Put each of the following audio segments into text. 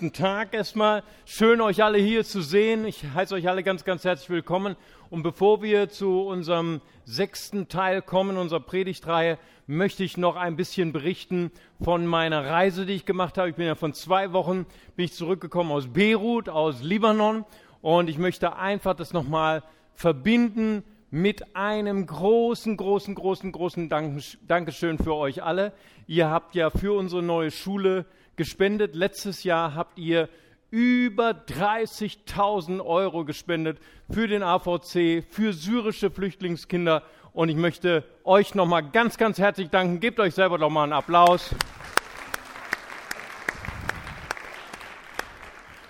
Guten Tag erstmal. Schön, euch alle hier zu sehen. Ich heiße euch alle ganz, ganz herzlich willkommen. Und bevor wir zu unserem sechsten Teil kommen, unserer Predigtreihe, möchte ich noch ein bisschen berichten von meiner Reise, die ich gemacht habe. Ich bin ja von zwei Wochen bin ich zurückgekommen aus Beirut, aus Libanon. Und ich möchte einfach das nochmal verbinden mit einem großen, großen, großen, großen Dankeschön für euch alle. Ihr habt ja für unsere neue Schule gespendet. Letztes Jahr habt ihr über 30.000 Euro gespendet für den AVC, für syrische Flüchtlingskinder. Und ich möchte euch nochmal ganz, ganz herzlich danken. Gebt euch selber doch mal einen Applaus.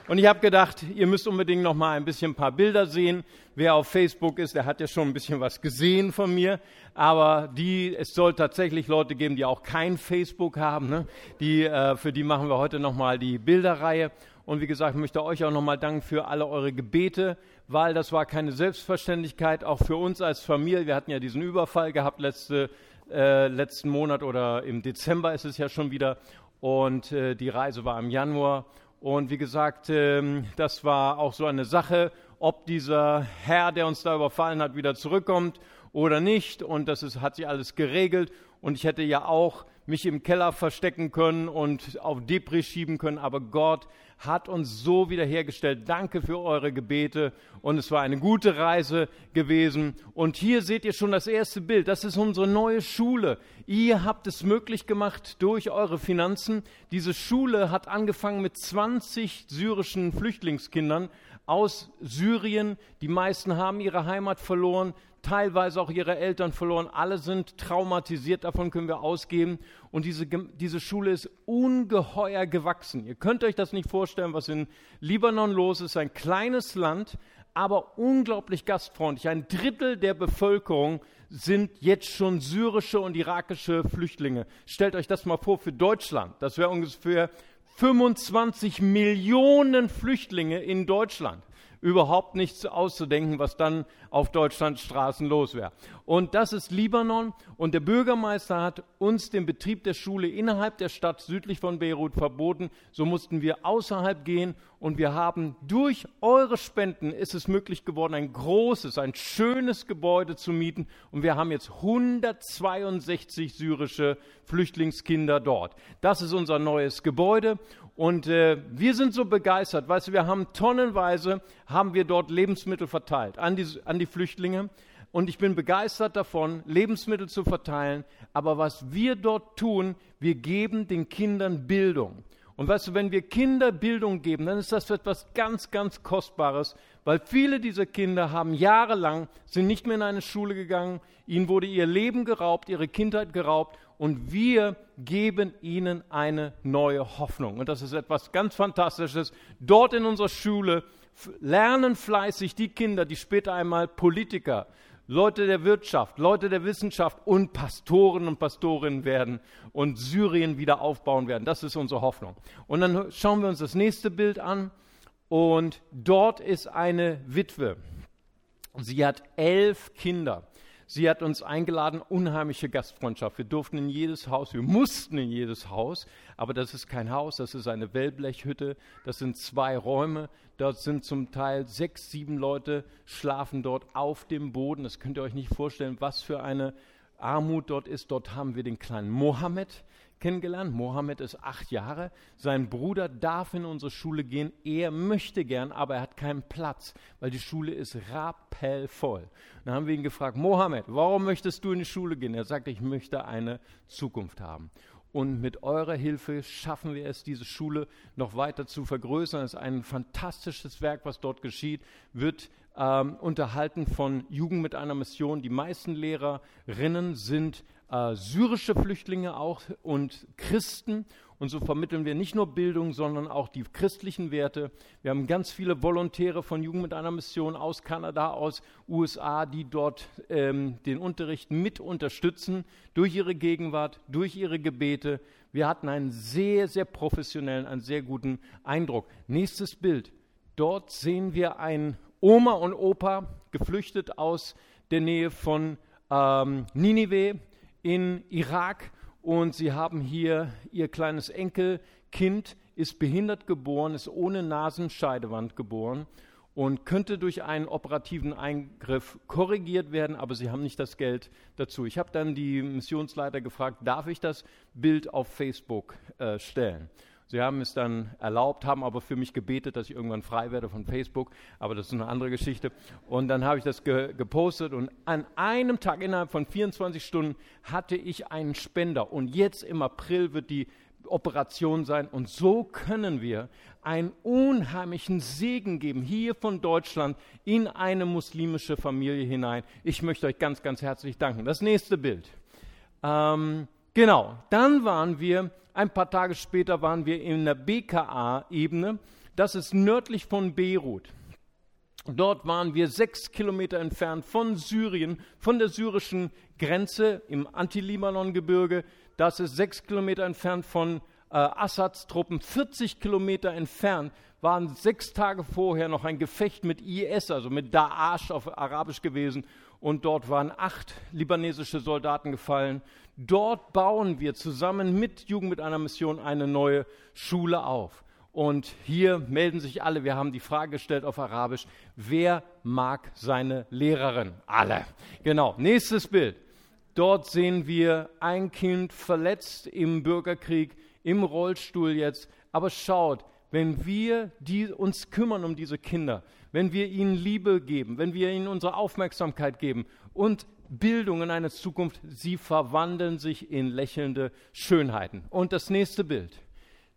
Und ich habe gedacht, ihr müsst unbedingt noch mal ein bisschen ein paar Bilder sehen. Wer auf Facebook ist, der hat ja schon ein bisschen was gesehen von mir. Aber die, es soll tatsächlich Leute geben, die auch kein Facebook haben. Ne? Die, äh, für die machen wir heute noch mal die Bilderreihe. Und wie gesagt, ich möchte euch auch noch mal danken für alle eure Gebete, weil das war keine Selbstverständlichkeit, auch für uns als Familie. Wir hatten ja diesen Überfall gehabt letzte, äh, letzten Monat oder im Dezember ist es ja schon wieder. Und äh, die Reise war im Januar. Und wie gesagt, ähm, das war auch so eine Sache, ob dieser Herr, der uns da überfallen hat, wieder zurückkommt oder nicht. Und das ist, hat sich alles geregelt. Und ich hätte ja auch mich im Keller verstecken können und auf Depri schieben können. Aber Gott hat uns so wiederhergestellt. Danke für eure Gebete. Und es war eine gute Reise gewesen. Und hier seht ihr schon das erste Bild. Das ist unsere neue Schule. Ihr habt es möglich gemacht durch eure Finanzen. Diese Schule hat angefangen mit 20 syrischen Flüchtlingskindern aus Syrien. Die meisten haben ihre Heimat verloren teilweise auch ihre Eltern verloren. Alle sind traumatisiert, davon können wir ausgehen. Und diese, diese Schule ist ungeheuer gewachsen. Ihr könnt euch das nicht vorstellen, was in Libanon los ist. Ein kleines Land, aber unglaublich gastfreundlich. Ein Drittel der Bevölkerung sind jetzt schon syrische und irakische Flüchtlinge. Stellt euch das mal vor für Deutschland. Das wäre ungefähr 25 Millionen Flüchtlinge in Deutschland überhaupt nichts auszudenken, was dann auf Deutschlands Straßen los wäre. Und das ist Libanon. Und der Bürgermeister hat uns den Betrieb der Schule innerhalb der Stadt südlich von Beirut verboten. So mussten wir außerhalb gehen. Und wir haben durch eure Spenden ist es möglich geworden, ein großes, ein schönes Gebäude zu mieten. Und wir haben jetzt 162 syrische Flüchtlingskinder dort. Das ist unser neues Gebäude. Und äh, wir sind so begeistert, weißt du, wir haben tonnenweise, haben wir dort Lebensmittel verteilt an die, an die Flüchtlinge. Und ich bin begeistert davon, Lebensmittel zu verteilen. Aber was wir dort tun, wir geben den Kindern Bildung. Und weißt du, wenn wir Kinder Bildung geben, dann ist das etwas ganz, ganz Kostbares, weil viele dieser Kinder haben jahrelang, sind nicht mehr in eine Schule gegangen, ihnen wurde ihr Leben geraubt, ihre Kindheit geraubt und wir geben ihnen eine neue Hoffnung. Und das ist etwas ganz Fantastisches. Dort in unserer Schule lernen fleißig die Kinder, die später einmal Politiker, Leute der Wirtschaft, Leute der Wissenschaft und Pastoren und Pastorinnen werden und Syrien wieder aufbauen werden. Das ist unsere Hoffnung. Und dann schauen wir uns das nächste Bild an. Und dort ist eine Witwe. Sie hat elf Kinder. Sie hat uns eingeladen, unheimliche Gastfreundschaft. Wir durften in jedes Haus, wir mussten in jedes Haus, aber das ist kein Haus, das ist eine Wellblechhütte, das sind zwei Räume, dort sind zum Teil sechs, sieben Leute, schlafen dort auf dem Boden. Das könnt ihr euch nicht vorstellen, was für eine Armut dort ist. Dort haben wir den kleinen Mohammed, kennengelernt. Mohammed ist acht Jahre. Sein Bruder darf in unsere Schule gehen. Er möchte gern, aber er hat keinen Platz, weil die Schule ist rappellvoll. Dann haben wir ihn gefragt, Mohammed, warum möchtest du in die Schule gehen? Er sagt, ich möchte eine Zukunft haben. Und mit eurer Hilfe schaffen wir es, diese Schule noch weiter zu vergrößern. Es ist ein fantastisches Werk, was dort geschieht, wird ähm, unterhalten von Jugend mit einer Mission. Die meisten Lehrerinnen sind äh, syrische Flüchtlinge auch und Christen. Und so vermitteln wir nicht nur Bildung, sondern auch die christlichen Werte. Wir haben ganz viele Volontäre von Jugend mit einer Mission aus Kanada, aus USA, die dort ähm, den Unterricht mit unterstützen durch ihre Gegenwart, durch ihre Gebete. Wir hatten einen sehr, sehr professionellen, einen sehr guten Eindruck. Nächstes Bild. Dort sehen wir ein Oma und Opa, geflüchtet aus der Nähe von ähm, Ninive in Irak und sie haben hier ihr kleines Enkelkind ist behindert geboren, ist ohne Nasenscheidewand geboren und könnte durch einen operativen Eingriff korrigiert werden, aber sie haben nicht das Geld dazu. Ich habe dann die Missionsleiter gefragt, darf ich das Bild auf Facebook äh, stellen? Sie haben es dann erlaubt, haben aber für mich gebetet, dass ich irgendwann frei werde von Facebook, aber das ist eine andere Geschichte. Und dann habe ich das ge gepostet und an einem Tag innerhalb von 24 Stunden hatte ich einen Spender und jetzt im April wird die Operation sein. Und so können wir einen unheimlichen Segen geben, hier von Deutschland in eine muslimische Familie hinein. Ich möchte euch ganz, ganz herzlich danken. Das nächste Bild. Ähm, genau, dann waren wir, ein paar Tage später waren wir in der BKA-Ebene. Das ist nördlich von Beirut. Dort waren wir sechs Kilometer entfernt von Syrien, von der syrischen Grenze im Anti-Libanon-Gebirge. Das ist sechs Kilometer entfernt von äh, Assads Truppen. 40 Kilometer entfernt waren sechs Tage vorher noch ein Gefecht mit IS, also mit Daesh auf Arabisch gewesen. Und dort waren acht libanesische Soldaten gefallen. Dort bauen wir zusammen mit Jugend mit einer Mission eine neue Schule auf. Und hier melden sich alle, wir haben die Frage gestellt auf Arabisch, wer mag seine Lehrerin? Alle. Genau, nächstes Bild. Dort sehen wir ein Kind verletzt im Bürgerkrieg, im Rollstuhl jetzt. Aber schaut, wenn wir die, uns kümmern um diese Kinder, wenn wir ihnen Liebe geben, wenn wir ihnen unsere Aufmerksamkeit geben und Bildung in eine Zukunft, sie verwandeln sich in lächelnde Schönheiten. Und das nächste Bild.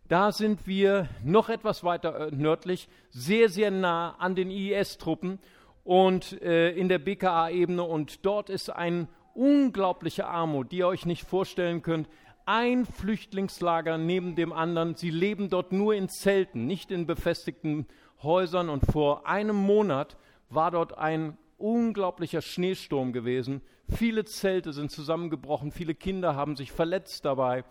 Da sind wir noch etwas weiter äh, nördlich, sehr, sehr nah an den IS-Truppen und äh, in der BKA-Ebene. Und dort ist eine unglaubliche Armut, die ihr euch nicht vorstellen könnt. Ein Flüchtlingslager neben dem anderen. Sie leben dort nur in Zelten, nicht in befestigten Häusern. Und vor einem Monat war dort ein unglaublicher Schneesturm gewesen. Viele Zelte sind zusammengebrochen, viele Kinder haben sich verletzt dabei.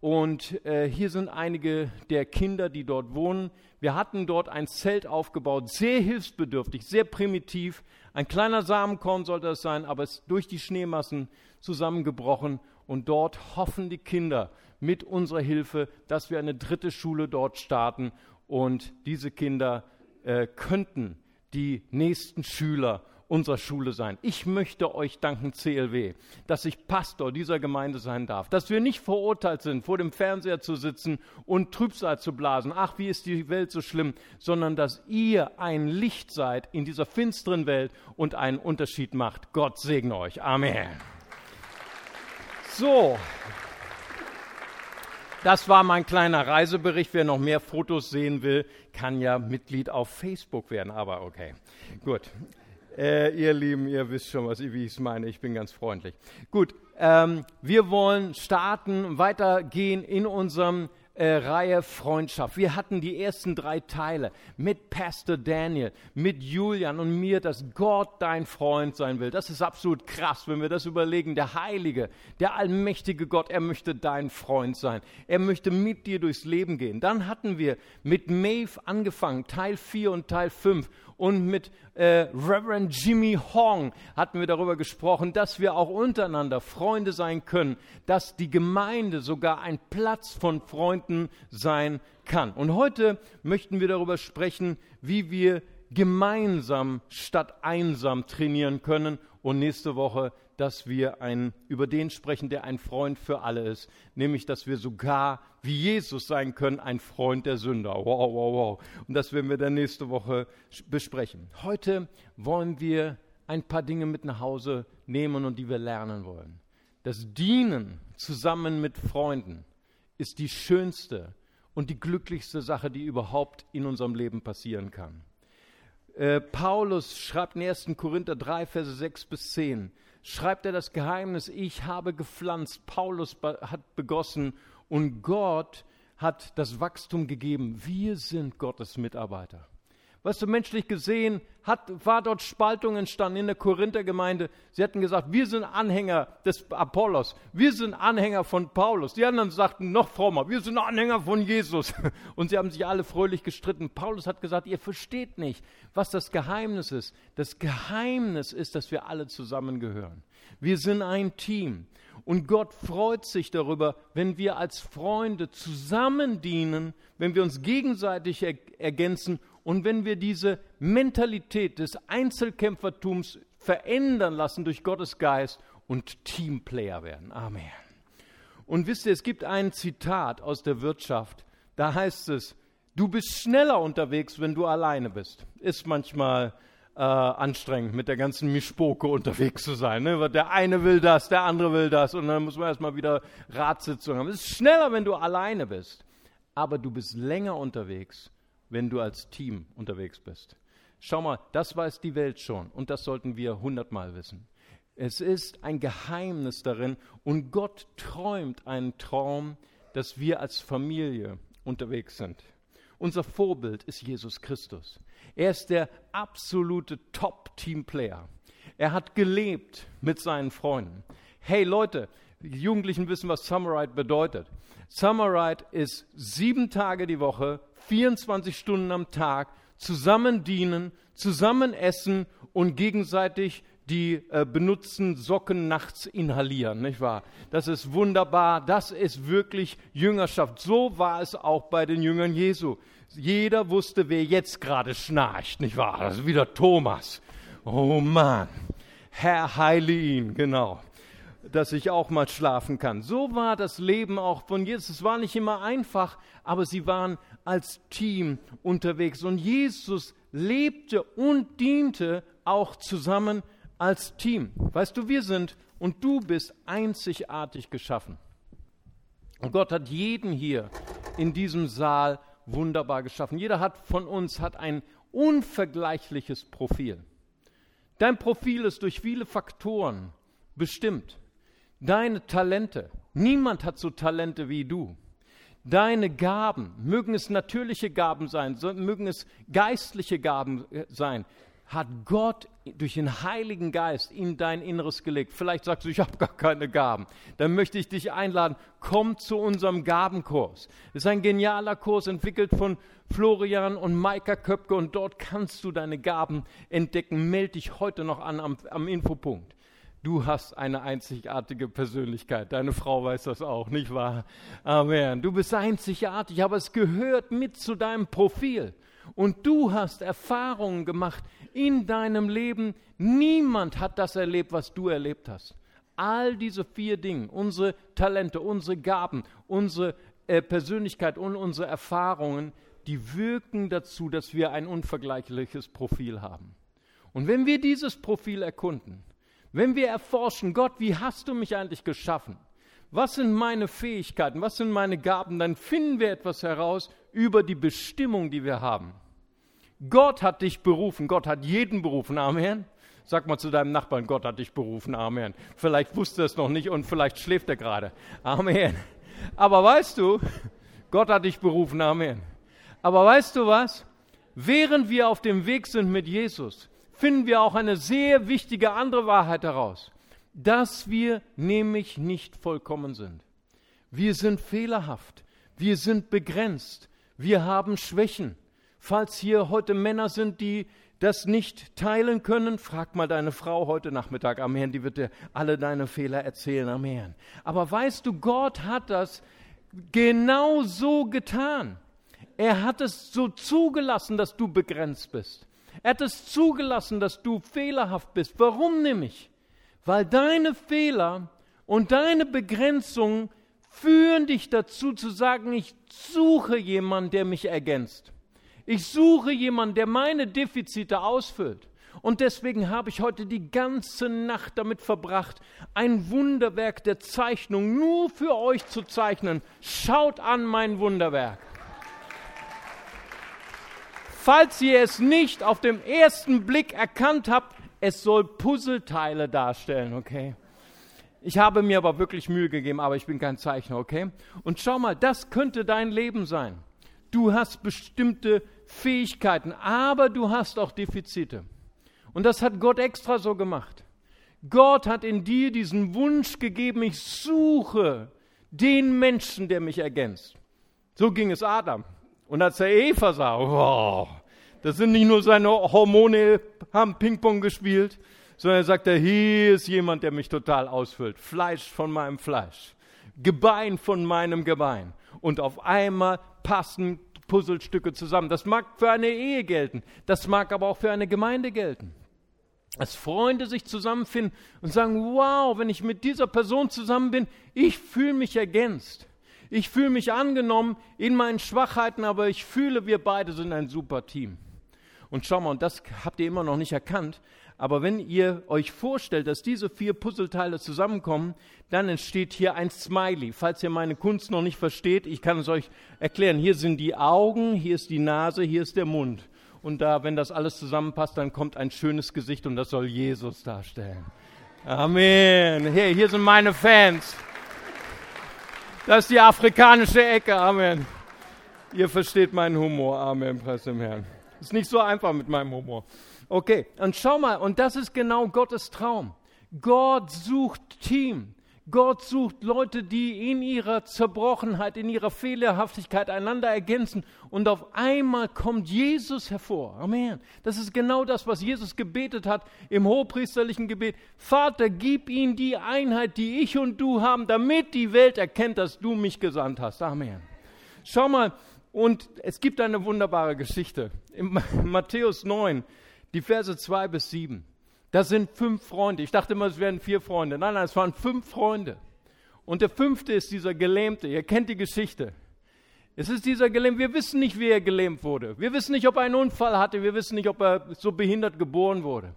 Und äh, hier sind einige der Kinder, die dort wohnen. Wir hatten dort ein Zelt aufgebaut, sehr hilfsbedürftig, sehr primitiv. Ein kleiner Samenkorn sollte es sein, aber es ist durch die Schneemassen zusammengebrochen. Und dort hoffen die Kinder mit unserer Hilfe, dass wir eine dritte Schule dort starten. Und diese Kinder äh, könnten die nächsten Schüler unserer Schule sein. Ich möchte euch danken, CLW, dass ich Pastor dieser Gemeinde sein darf, dass wir nicht verurteilt sind, vor dem Fernseher zu sitzen und Trübsal zu blasen. Ach, wie ist die Welt so schlimm, sondern dass ihr ein Licht seid in dieser finsteren Welt und einen Unterschied macht. Gott segne euch. Amen. So, das war mein kleiner Reisebericht. Wer noch mehr Fotos sehen will, kann ja Mitglied auf Facebook werden. Aber okay, gut. Äh, ihr Lieben, ihr wisst schon, was, wie ich es meine. Ich bin ganz freundlich. Gut, ähm, wir wollen starten, weitergehen in unserem äh, Reihe Freundschaft. Wir hatten die ersten drei Teile mit Pastor Daniel, mit Julian und mir, dass Gott dein Freund sein will. Das ist absolut krass, wenn wir das überlegen. Der Heilige, der allmächtige Gott, er möchte dein Freund sein. Er möchte mit dir durchs Leben gehen. Dann hatten wir mit Maeve angefangen, Teil 4 und Teil 5 und mit äh, Reverend Jimmy Hong hatten wir darüber gesprochen, dass wir auch untereinander Freunde sein können, dass die Gemeinde sogar ein Platz von Freunden sein kann. Und heute möchten wir darüber sprechen, wie wir gemeinsam statt einsam trainieren können. Und nächste Woche dass wir ein, über den sprechen, der ein Freund für alle ist, nämlich dass wir sogar wie Jesus sein können, ein Freund der Sünder. Wow, wow, wow. Und das werden wir dann nächste Woche besprechen. Heute wollen wir ein paar Dinge mit nach Hause nehmen und die wir lernen wollen. Das Dienen zusammen mit Freunden ist die schönste und die glücklichste Sache, die überhaupt in unserem Leben passieren kann. Äh, Paulus schreibt in 1. Korinther 3, Verse 6 bis 10, schreibt er das Geheimnis, ich habe gepflanzt, Paulus hat begossen und Gott hat das Wachstum gegeben. Wir sind Gottes Mitarbeiter. Weißt du, menschlich gesehen hat, war dort Spaltung entstanden in der Korinther-Gemeinde. Sie hatten gesagt, wir sind Anhänger des Apollos, wir sind Anhänger von Paulus. Die anderen sagten noch frommer, wir sind Anhänger von Jesus. Und sie haben sich alle fröhlich gestritten. Paulus hat gesagt, ihr versteht nicht, was das Geheimnis ist. Das Geheimnis ist, dass wir alle zusammengehören. Wir sind ein Team. Und Gott freut sich darüber, wenn wir als Freunde zusammen dienen, wenn wir uns gegenseitig ergänzen und wenn wir diese Mentalität des Einzelkämpfertums verändern lassen durch Gottes Geist und Teamplayer werden. Amen. Und wisst ihr, es gibt ein Zitat aus der Wirtschaft, da heißt es, du bist schneller unterwegs, wenn du alleine bist. Ist manchmal äh, anstrengend, mit der ganzen Mischpoke unterwegs zu sein. Ne? Der eine will das, der andere will das und dann muss man erstmal wieder Ratssitzung haben. Es ist schneller, wenn du alleine bist, aber du bist länger unterwegs, wenn du als Team unterwegs bist. Schau mal, das weiß die Welt schon und das sollten wir hundertmal wissen. Es ist ein Geheimnis darin und Gott träumt einen Traum, dass wir als Familie unterwegs sind. Unser Vorbild ist Jesus Christus. Er ist der absolute Top-Team-Player. Er hat gelebt mit seinen Freunden. Hey Leute, die Jugendlichen wissen, was Summerite bedeutet. Summerite ist sieben Tage die Woche, 24 Stunden am Tag zusammen dienen, zusammen essen und gegenseitig die äh, benutzten Socken nachts inhalieren, nicht wahr? Das ist wunderbar, das ist wirklich Jüngerschaft. So war es auch bei den Jüngern Jesu. Jeder wusste, wer jetzt gerade schnarcht, nicht wahr? Das ist wieder Thomas. Oh Mann, Herr heile ihn, genau dass ich auch mal schlafen kann. So war das Leben auch von Jesus. Es war nicht immer einfach, aber sie waren als Team unterwegs. Und Jesus lebte und diente auch zusammen als Team. Weißt du, wir sind und du bist einzigartig geschaffen. Und Gott hat jeden hier in diesem Saal wunderbar geschaffen. Jeder hat von uns hat ein unvergleichliches Profil. Dein Profil ist durch viele Faktoren bestimmt deine Talente. Niemand hat so Talente wie du. Deine Gaben, mögen es natürliche Gaben sein, mögen es geistliche Gaben äh, sein, hat Gott durch den Heiligen Geist in dein Inneres gelegt. Vielleicht sagst du, ich habe gar keine Gaben. Dann möchte ich dich einladen, komm zu unserem Gabenkurs. Das ist ein genialer Kurs, entwickelt von Florian und Maika Köpke und dort kannst du deine Gaben entdecken. Melde dich heute noch an am, am Infopunkt. Du hast eine einzigartige Persönlichkeit. Deine Frau weiß das auch, nicht wahr? Amen. Du bist einzigartig, aber es gehört mit zu deinem Profil. Und du hast Erfahrungen gemacht in deinem Leben. Niemand hat das erlebt, was du erlebt hast. All diese vier Dinge, unsere Talente, unsere Gaben, unsere äh, Persönlichkeit und unsere Erfahrungen, die wirken dazu, dass wir ein unvergleichliches Profil haben. Und wenn wir dieses Profil erkunden, wenn wir erforschen, Gott, wie hast du mich eigentlich geschaffen? Was sind meine Fähigkeiten? Was sind meine Gaben? Dann finden wir etwas heraus über die Bestimmung, die wir haben. Gott hat dich berufen. Gott hat jeden berufen. Amen. Sag mal zu deinem Nachbarn, Gott hat dich berufen. Amen. Vielleicht wusste er es noch nicht und vielleicht schläft er gerade. Amen. Aber weißt du, Gott hat dich berufen. Amen. Aber weißt du was? Während wir auf dem Weg sind mit Jesus, finden wir auch eine sehr wichtige andere Wahrheit heraus, dass wir nämlich nicht vollkommen sind. Wir sind fehlerhaft, wir sind begrenzt, wir haben Schwächen. Falls hier heute Männer sind, die das nicht teilen können, frag mal deine Frau heute Nachmittag, Amen, die wird dir alle deine Fehler erzählen, Amen. Aber weißt du, Gott hat das genau so getan. Er hat es so zugelassen, dass du begrenzt bist. Er hat es zugelassen, dass du fehlerhaft bist. Warum nämlich? Weil deine Fehler und deine Begrenzungen führen dich dazu zu sagen, ich suche jemanden, der mich ergänzt. Ich suche jemanden, der meine Defizite ausfüllt. Und deswegen habe ich heute die ganze Nacht damit verbracht, ein Wunderwerk der Zeichnung nur für euch zu zeichnen. Schaut an mein Wunderwerk. Falls ihr es nicht auf dem ersten Blick erkannt habt, es soll Puzzleteile darstellen, okay? Ich habe mir aber wirklich Mühe gegeben, aber ich bin kein Zeichner, okay? Und schau mal, das könnte dein Leben sein. Du hast bestimmte Fähigkeiten, aber du hast auch Defizite. Und das hat Gott extra so gemacht. Gott hat in dir diesen Wunsch gegeben, ich suche den Menschen, der mich ergänzt. So ging es Adam. Und als er Eva sah, wow, das sind nicht nur seine Hormone, haben Ping-Pong gespielt, sondern er sagte, hier ist jemand, der mich total ausfüllt. Fleisch von meinem Fleisch, Gebein von meinem Gebein. Und auf einmal passen Puzzlestücke zusammen. Das mag für eine Ehe gelten, das mag aber auch für eine Gemeinde gelten. Als Freunde sich zusammenfinden und sagen, wow, wenn ich mit dieser Person zusammen bin, ich fühle mich ergänzt. Ich fühle mich angenommen in meinen Schwachheiten, aber ich fühle, wir beide sind ein super Team. Und schau mal, und das habt ihr immer noch nicht erkannt, aber wenn ihr euch vorstellt, dass diese vier Puzzleteile zusammenkommen, dann entsteht hier ein Smiley. Falls ihr meine Kunst noch nicht versteht, ich kann es euch erklären. Hier sind die Augen, hier ist die Nase, hier ist der Mund. Und da, wenn das alles zusammenpasst, dann kommt ein schönes Gesicht und das soll Jesus darstellen. Amen. Hey, hier sind meine Fans. Das ist die afrikanische Ecke. Amen. Ihr versteht meinen Humor. Amen. Preis dem Herrn. Ist nicht so einfach mit meinem Humor. Okay, und schau mal, und das ist genau Gottes Traum. Gott sucht Team. Gott sucht Leute, die in ihrer Zerbrochenheit, in ihrer Fehlerhaftigkeit einander ergänzen. Und auf einmal kommt Jesus hervor. Amen. Das ist genau das, was Jesus gebetet hat im hohepriesterlichen Gebet. Vater, gib ihnen die Einheit, die ich und du haben, damit die Welt erkennt, dass du mich gesandt hast. Amen. Schau mal, und es gibt eine wunderbare Geschichte. In Matthäus 9, die Verse 2 bis 7. Das sind fünf Freunde. Ich dachte immer, es wären vier Freunde. Nein, nein, es waren fünf Freunde. Und der fünfte ist dieser Gelähmte. Ihr kennt die Geschichte. Es ist dieser Gelähmte. Wir wissen nicht, wie er gelähmt wurde. Wir wissen nicht, ob er einen Unfall hatte. Wir wissen nicht, ob er so behindert geboren wurde.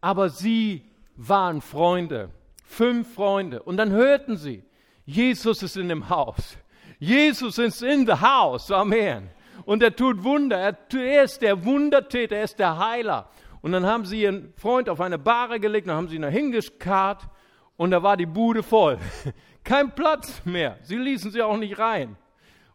Aber sie waren Freunde. Fünf Freunde. Und dann hörten sie, Jesus ist in dem Haus. Jesus ist in the house. Amen. Und er tut Wunder. Er ist der Wundertäter. Er ist der Heiler. Und dann haben sie ihren Freund auf eine Bahre gelegt, dann haben sie ihn da und da war die Bude voll. Kein Platz mehr. Sie ließen sie auch nicht rein.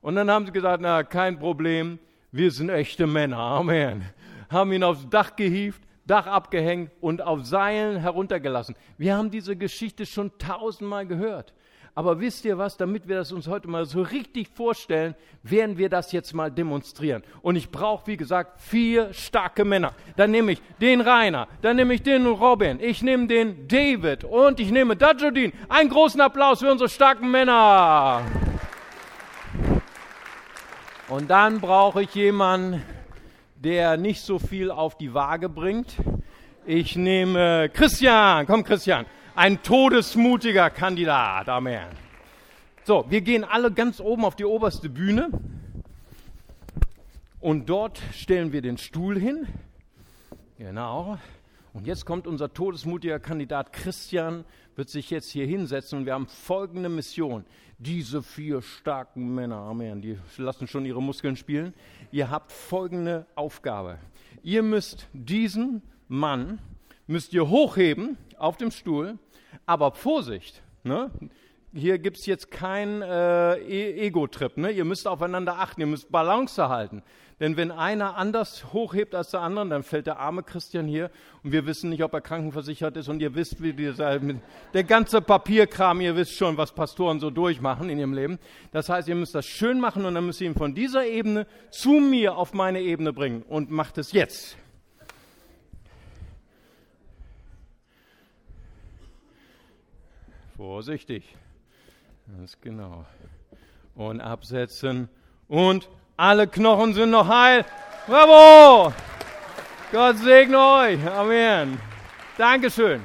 Und dann haben sie gesagt, na, kein Problem, wir sind echte Männer. Amen. Haben ihn aufs Dach gehievt, Dach abgehängt und auf Seilen heruntergelassen. Wir haben diese Geschichte schon tausendmal gehört. Aber wisst ihr was, damit wir das uns heute mal so richtig vorstellen, werden wir das jetzt mal demonstrieren. Und ich brauche, wie gesagt, vier starke Männer. Dann nehme ich den Rainer, dann nehme ich den Robin, ich nehme den David und ich nehme Dajudin. Einen großen Applaus für unsere starken Männer. Und dann brauche ich jemanden, der nicht so viel auf die Waage bringt. Ich nehme Christian. Komm, Christian ein todesmutiger Kandidat. Amen. So, wir gehen alle ganz oben auf die oberste Bühne und dort stellen wir den Stuhl hin. Genau. Und jetzt kommt unser todesmutiger Kandidat Christian, wird sich jetzt hier hinsetzen und wir haben folgende Mission. Diese vier starken Männer, Amen, die lassen schon ihre Muskeln spielen. Ihr habt folgende Aufgabe. Ihr müsst diesen Mann, müsst ihr hochheben auf dem Stuhl aber Vorsicht, ne? hier gibt es jetzt keinen äh, e-, Ego-Trip. Ne? Ihr müsst aufeinander achten, ihr müsst Balance halten. Denn wenn einer anders hochhebt als der andere, dann fällt der arme Christian hier und wir wissen nicht, ob er krankenversichert ist und ihr wisst, wie dieser, der ganze Papierkram, ihr wisst schon, was Pastoren so durchmachen in ihrem Leben. Das heißt, ihr müsst das schön machen und dann müsst ihr ihn von dieser Ebene zu mir auf meine Ebene bringen und macht es jetzt. Vorsichtig. Ganz genau. Und absetzen. Und alle Knochen sind noch heil. Bravo! Gott segne euch. Amen. Dankeschön.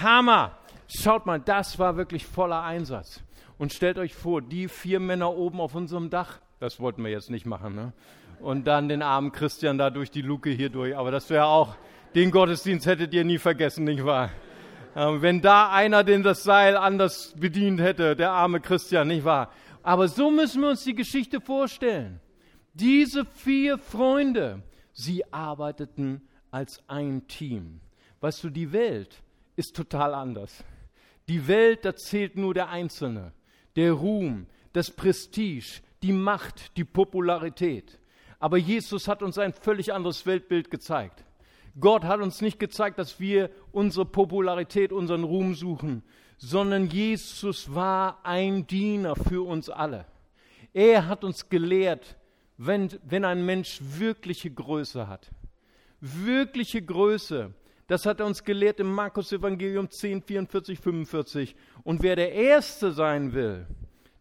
Hammer. Schaut mal, das war wirklich voller Einsatz. Und stellt euch vor, die vier Männer oben auf unserem Dach, das wollten wir jetzt nicht machen, ne? Und dann den armen Christian da durch die Luke hier durch. Aber das wäre auch, den Gottesdienst hättet ihr nie vergessen, nicht wahr? Ähm, wenn da einer den das Seil anders bedient hätte, der arme Christian, nicht wahr? Aber so müssen wir uns die Geschichte vorstellen. Diese vier Freunde, sie arbeiteten als ein Team. Weißt du, die Welt ist total anders. Die Welt, da zählt nur der Einzelne, der Ruhm, das Prestige, die Macht, die Popularität. Aber Jesus hat uns ein völlig anderes Weltbild gezeigt. Gott hat uns nicht gezeigt, dass wir unsere Popularität, unseren Ruhm suchen, sondern Jesus war ein Diener für uns alle. Er hat uns gelehrt, wenn, wenn ein Mensch wirkliche Größe hat, wirkliche Größe, das hat er uns gelehrt im Markus Evangelium 10, 44, 45. Und wer der Erste sein will,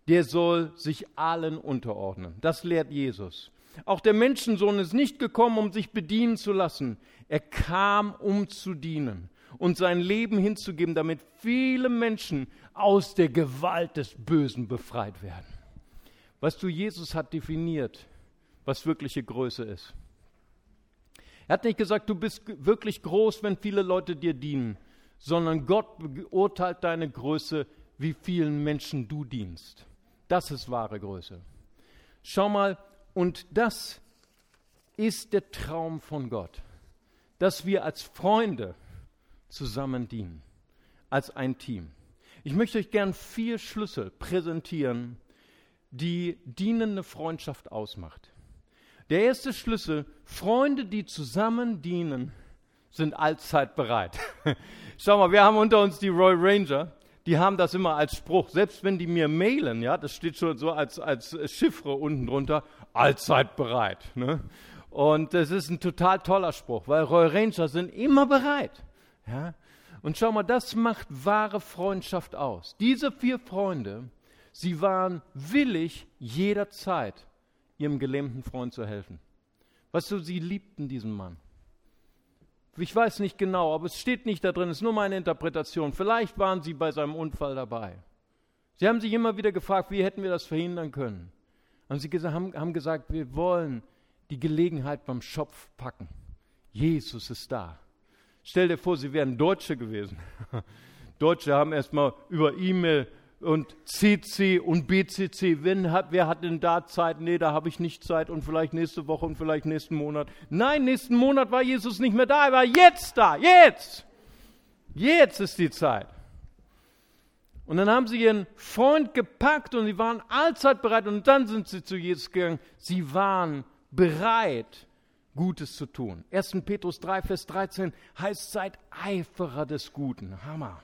der soll sich allen unterordnen. Das lehrt Jesus. Auch der Menschensohn ist nicht gekommen, um sich bedienen zu lassen. Er kam, um zu dienen und sein Leben hinzugeben, damit viele Menschen aus der Gewalt des Bösen befreit werden. Weißt du, Jesus hat definiert, was wirkliche Größe ist. Er hat nicht gesagt, du bist wirklich groß, wenn viele Leute dir dienen, sondern Gott beurteilt deine Größe, wie vielen Menschen du dienst. Das ist wahre Größe. Schau mal, und das ist der Traum von Gott, dass wir als Freunde zusammen dienen, als ein Team. Ich möchte euch gern vier Schlüssel präsentieren, die dienende Freundschaft ausmacht. Der erste Schlüssel, Freunde, die zusammen dienen, sind allzeit bereit. Schau mal, wir haben unter uns die Royal Ranger, die haben das immer als Spruch, selbst wenn die mir mailen, ja, das steht schon so als, als Chiffre unten drunter, allzeit bereit. Ne? Und das ist ein total toller Spruch, weil Royal Ranger sind immer bereit. Ja? Und schau mal, das macht wahre Freundschaft aus. Diese vier Freunde, sie waren willig jederzeit ihrem gelähmten Freund zu helfen. Weißt du, sie liebten diesen Mann. Ich weiß nicht genau, aber es steht nicht da drin, es ist nur meine Interpretation. Vielleicht waren sie bei seinem Unfall dabei. Sie haben sich immer wieder gefragt, wie hätten wir das verhindern können. Und sie haben gesagt, wir wollen die Gelegenheit beim Schopf packen. Jesus ist da. Stell dir vor, sie wären Deutsche gewesen. Deutsche haben erstmal über E-Mail und CC und BCC. Wenn, wer hat denn da Zeit? Nee, da habe ich nicht Zeit und vielleicht nächste Woche und vielleicht nächsten Monat. Nein, nächsten Monat war Jesus nicht mehr da, er war jetzt da, jetzt. Jetzt ist die Zeit. Und dann haben sie ihren Freund gepackt und sie waren allzeit bereit und dann sind sie zu Jesus gegangen. Sie waren bereit, Gutes zu tun. 1. Petrus 3, Vers 13 heißt, seid Eiferer des Guten. Hammer.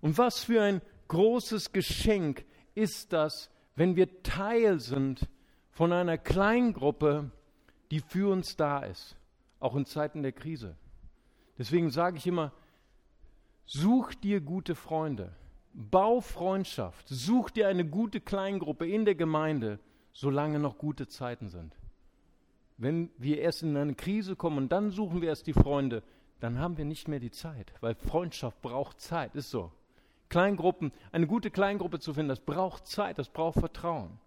Und was für ein großes Geschenk ist das, wenn wir Teil sind von einer Kleingruppe, die für uns da ist, auch in Zeiten der Krise. Deswegen sage ich immer, such dir gute Freunde, bau Freundschaft, such dir eine gute Kleingruppe in der Gemeinde, solange noch gute Zeiten sind. Wenn wir erst in eine Krise kommen und dann suchen wir erst die Freunde, dann haben wir nicht mehr die Zeit, weil Freundschaft braucht Zeit, ist so. Kleingruppen, eine gute Kleingruppe zu finden, das braucht Zeit, das braucht Vertrauen.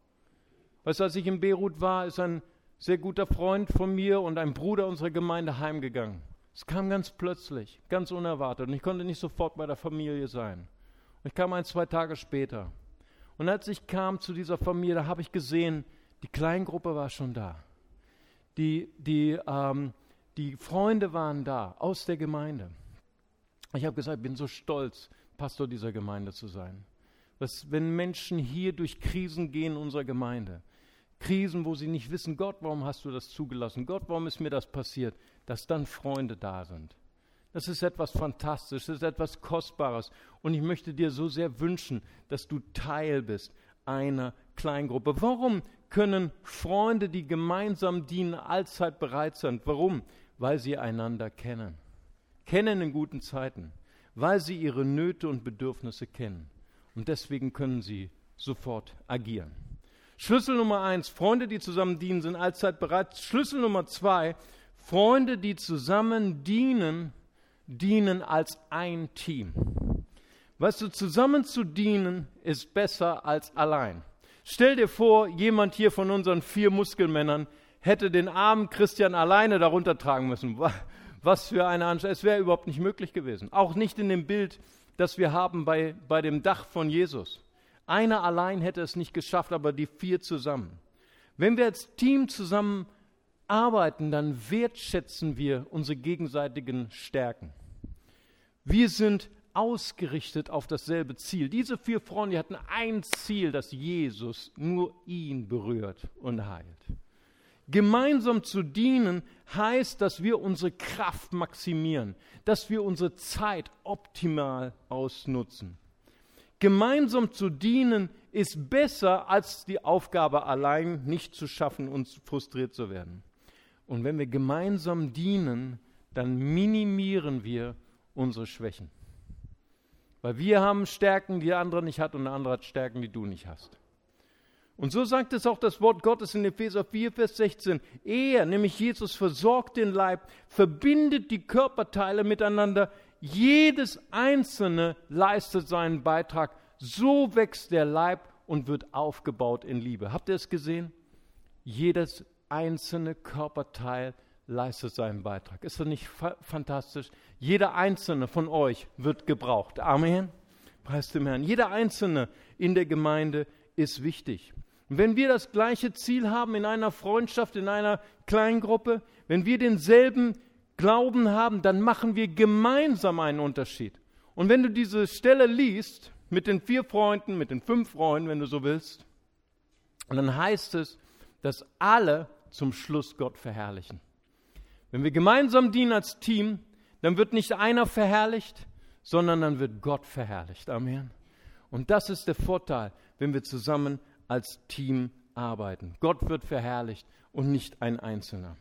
Weißt du, als ich in Beirut war, ist ein sehr guter Freund von mir und ein Bruder unserer Gemeinde heimgegangen. Es kam ganz plötzlich, ganz unerwartet und ich konnte nicht sofort bei der Familie sein. Ich kam ein, zwei Tage später. Und als ich kam zu dieser Familie, da habe ich gesehen, die Kleingruppe war schon da. Die, die, ähm, die Freunde waren da aus der Gemeinde. Ich habe gesagt, ich bin so stolz, Pastor dieser Gemeinde zu sein. Was, wenn Menschen hier durch Krisen gehen in unserer Gemeinde, Krisen, wo sie nicht wissen, Gott, warum hast du das zugelassen? Gott, warum ist mir das passiert? Dass dann Freunde da sind. Das ist etwas Fantastisches, das ist etwas Kostbares. Und ich möchte dir so sehr wünschen, dass du Teil bist einer Kleingruppe. Warum können Freunde, die gemeinsam dienen, allzeit bereit sein? Warum? Weil sie einander kennen. Kennen in guten Zeiten weil sie ihre Nöte und Bedürfnisse kennen. Und deswegen können sie sofort agieren. Schlüssel Nummer eins, Freunde, die zusammen dienen, sind allzeit bereit. Schlüssel Nummer zwei, Freunde, die zusammen dienen, dienen als ein Team. Weißt du, zusammen zu dienen ist besser als allein. Stell dir vor, jemand hier von unseren vier Muskelmännern hätte den armen Christian alleine darunter tragen müssen. Was für eine Anstrengung. Es wäre überhaupt nicht möglich gewesen. Auch nicht in dem Bild, das wir haben bei, bei dem Dach von Jesus. Einer allein hätte es nicht geschafft, aber die vier zusammen. Wenn wir als Team zusammen arbeiten, dann wertschätzen wir unsere gegenseitigen Stärken. Wir sind ausgerichtet auf dasselbe Ziel. Diese vier Freunde hatten ein Ziel, dass Jesus nur ihn berührt und heilt. Gemeinsam zu dienen heißt, dass wir unsere Kraft maximieren, dass wir unsere Zeit optimal ausnutzen. Gemeinsam zu dienen ist besser, als die Aufgabe allein nicht zu schaffen und frustriert zu werden. Und wenn wir gemeinsam dienen, dann minimieren wir unsere Schwächen. Weil wir haben Stärken, die der andere nicht hat und der andere hat Stärken, die du nicht hast. Und so sagt es auch das Wort Gottes in Epheser 4, Vers 16. Er, nämlich Jesus, versorgt den Leib, verbindet die Körperteile miteinander. Jedes einzelne leistet seinen Beitrag. So wächst der Leib und wird aufgebaut in Liebe. Habt ihr es gesehen? Jedes einzelne Körperteil leistet seinen Beitrag. Ist das nicht fa fantastisch? Jeder einzelne von euch wird gebraucht. Amen. Preis dem Herrn. Jeder einzelne in der Gemeinde ist wichtig. Und wenn wir das gleiche Ziel haben in einer Freundschaft, in einer Kleingruppe, wenn wir denselben Glauben haben, dann machen wir gemeinsam einen Unterschied. Und wenn du diese Stelle liest, mit den vier Freunden, mit den fünf Freunden, wenn du so willst, dann heißt es, dass alle zum Schluss Gott verherrlichen. Wenn wir gemeinsam dienen als Team, dann wird nicht einer verherrlicht, sondern dann wird Gott verherrlicht. Amen. Und das ist der Vorteil, wenn wir zusammen als Team arbeiten. Gott wird verherrlicht und nicht ein Einzelner.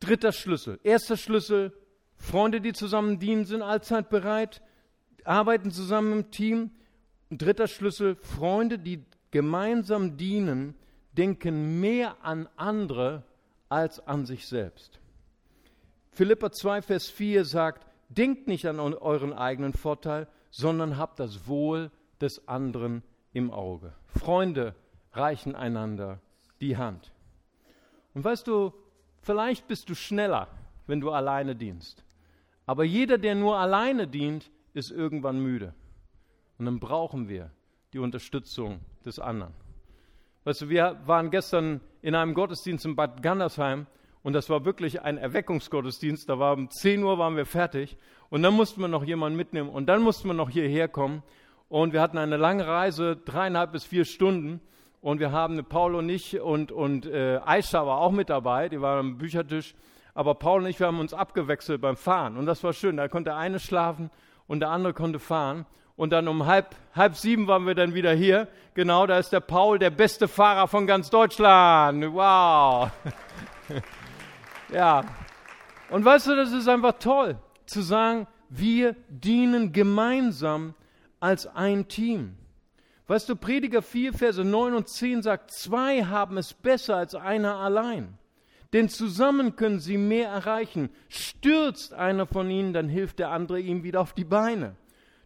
Dritter Schlüssel. Erster Schlüssel, Freunde, die zusammen dienen, sind allzeit bereit, arbeiten zusammen im Team. Dritter Schlüssel, Freunde, die gemeinsam dienen, denken mehr an andere als an sich selbst. Philippa 2, Vers 4 sagt, denkt nicht an euren eigenen Vorteil, sondern habt das Wohl des anderen im Auge. Freunde reichen einander die Hand. Und weißt du, vielleicht bist du schneller, wenn du alleine dienst. Aber jeder, der nur alleine dient, ist irgendwann müde. Und dann brauchen wir die Unterstützung des anderen. Weißt du, wir waren gestern in einem Gottesdienst in Bad Gandersheim und das war wirklich ein Erweckungsgottesdienst. Da war um 10 Uhr waren wir fertig und dann mussten wir noch jemanden mitnehmen und dann mussten wir noch hierher kommen und wir hatten eine lange Reise, dreieinhalb bis vier Stunden und wir haben Paul und ich und, und äh, Aisha war auch mit dabei, die war am Büchertisch, aber Paul und ich, wir haben uns abgewechselt beim Fahren und das war schön. Da konnte der eine schlafen und der andere konnte fahren und dann um halb, halb sieben waren wir dann wieder hier. Genau, da ist der Paul, der beste Fahrer von ganz Deutschland. Wow. ja. Und weißt du, das ist einfach toll, zu sagen, wir dienen gemeinsam als ein Team. Weißt du, Prediger 4, Verse 9 und 10 sagt, zwei haben es besser als einer allein. Denn zusammen können sie mehr erreichen. Stürzt einer von ihnen, dann hilft der andere ihm wieder auf die Beine.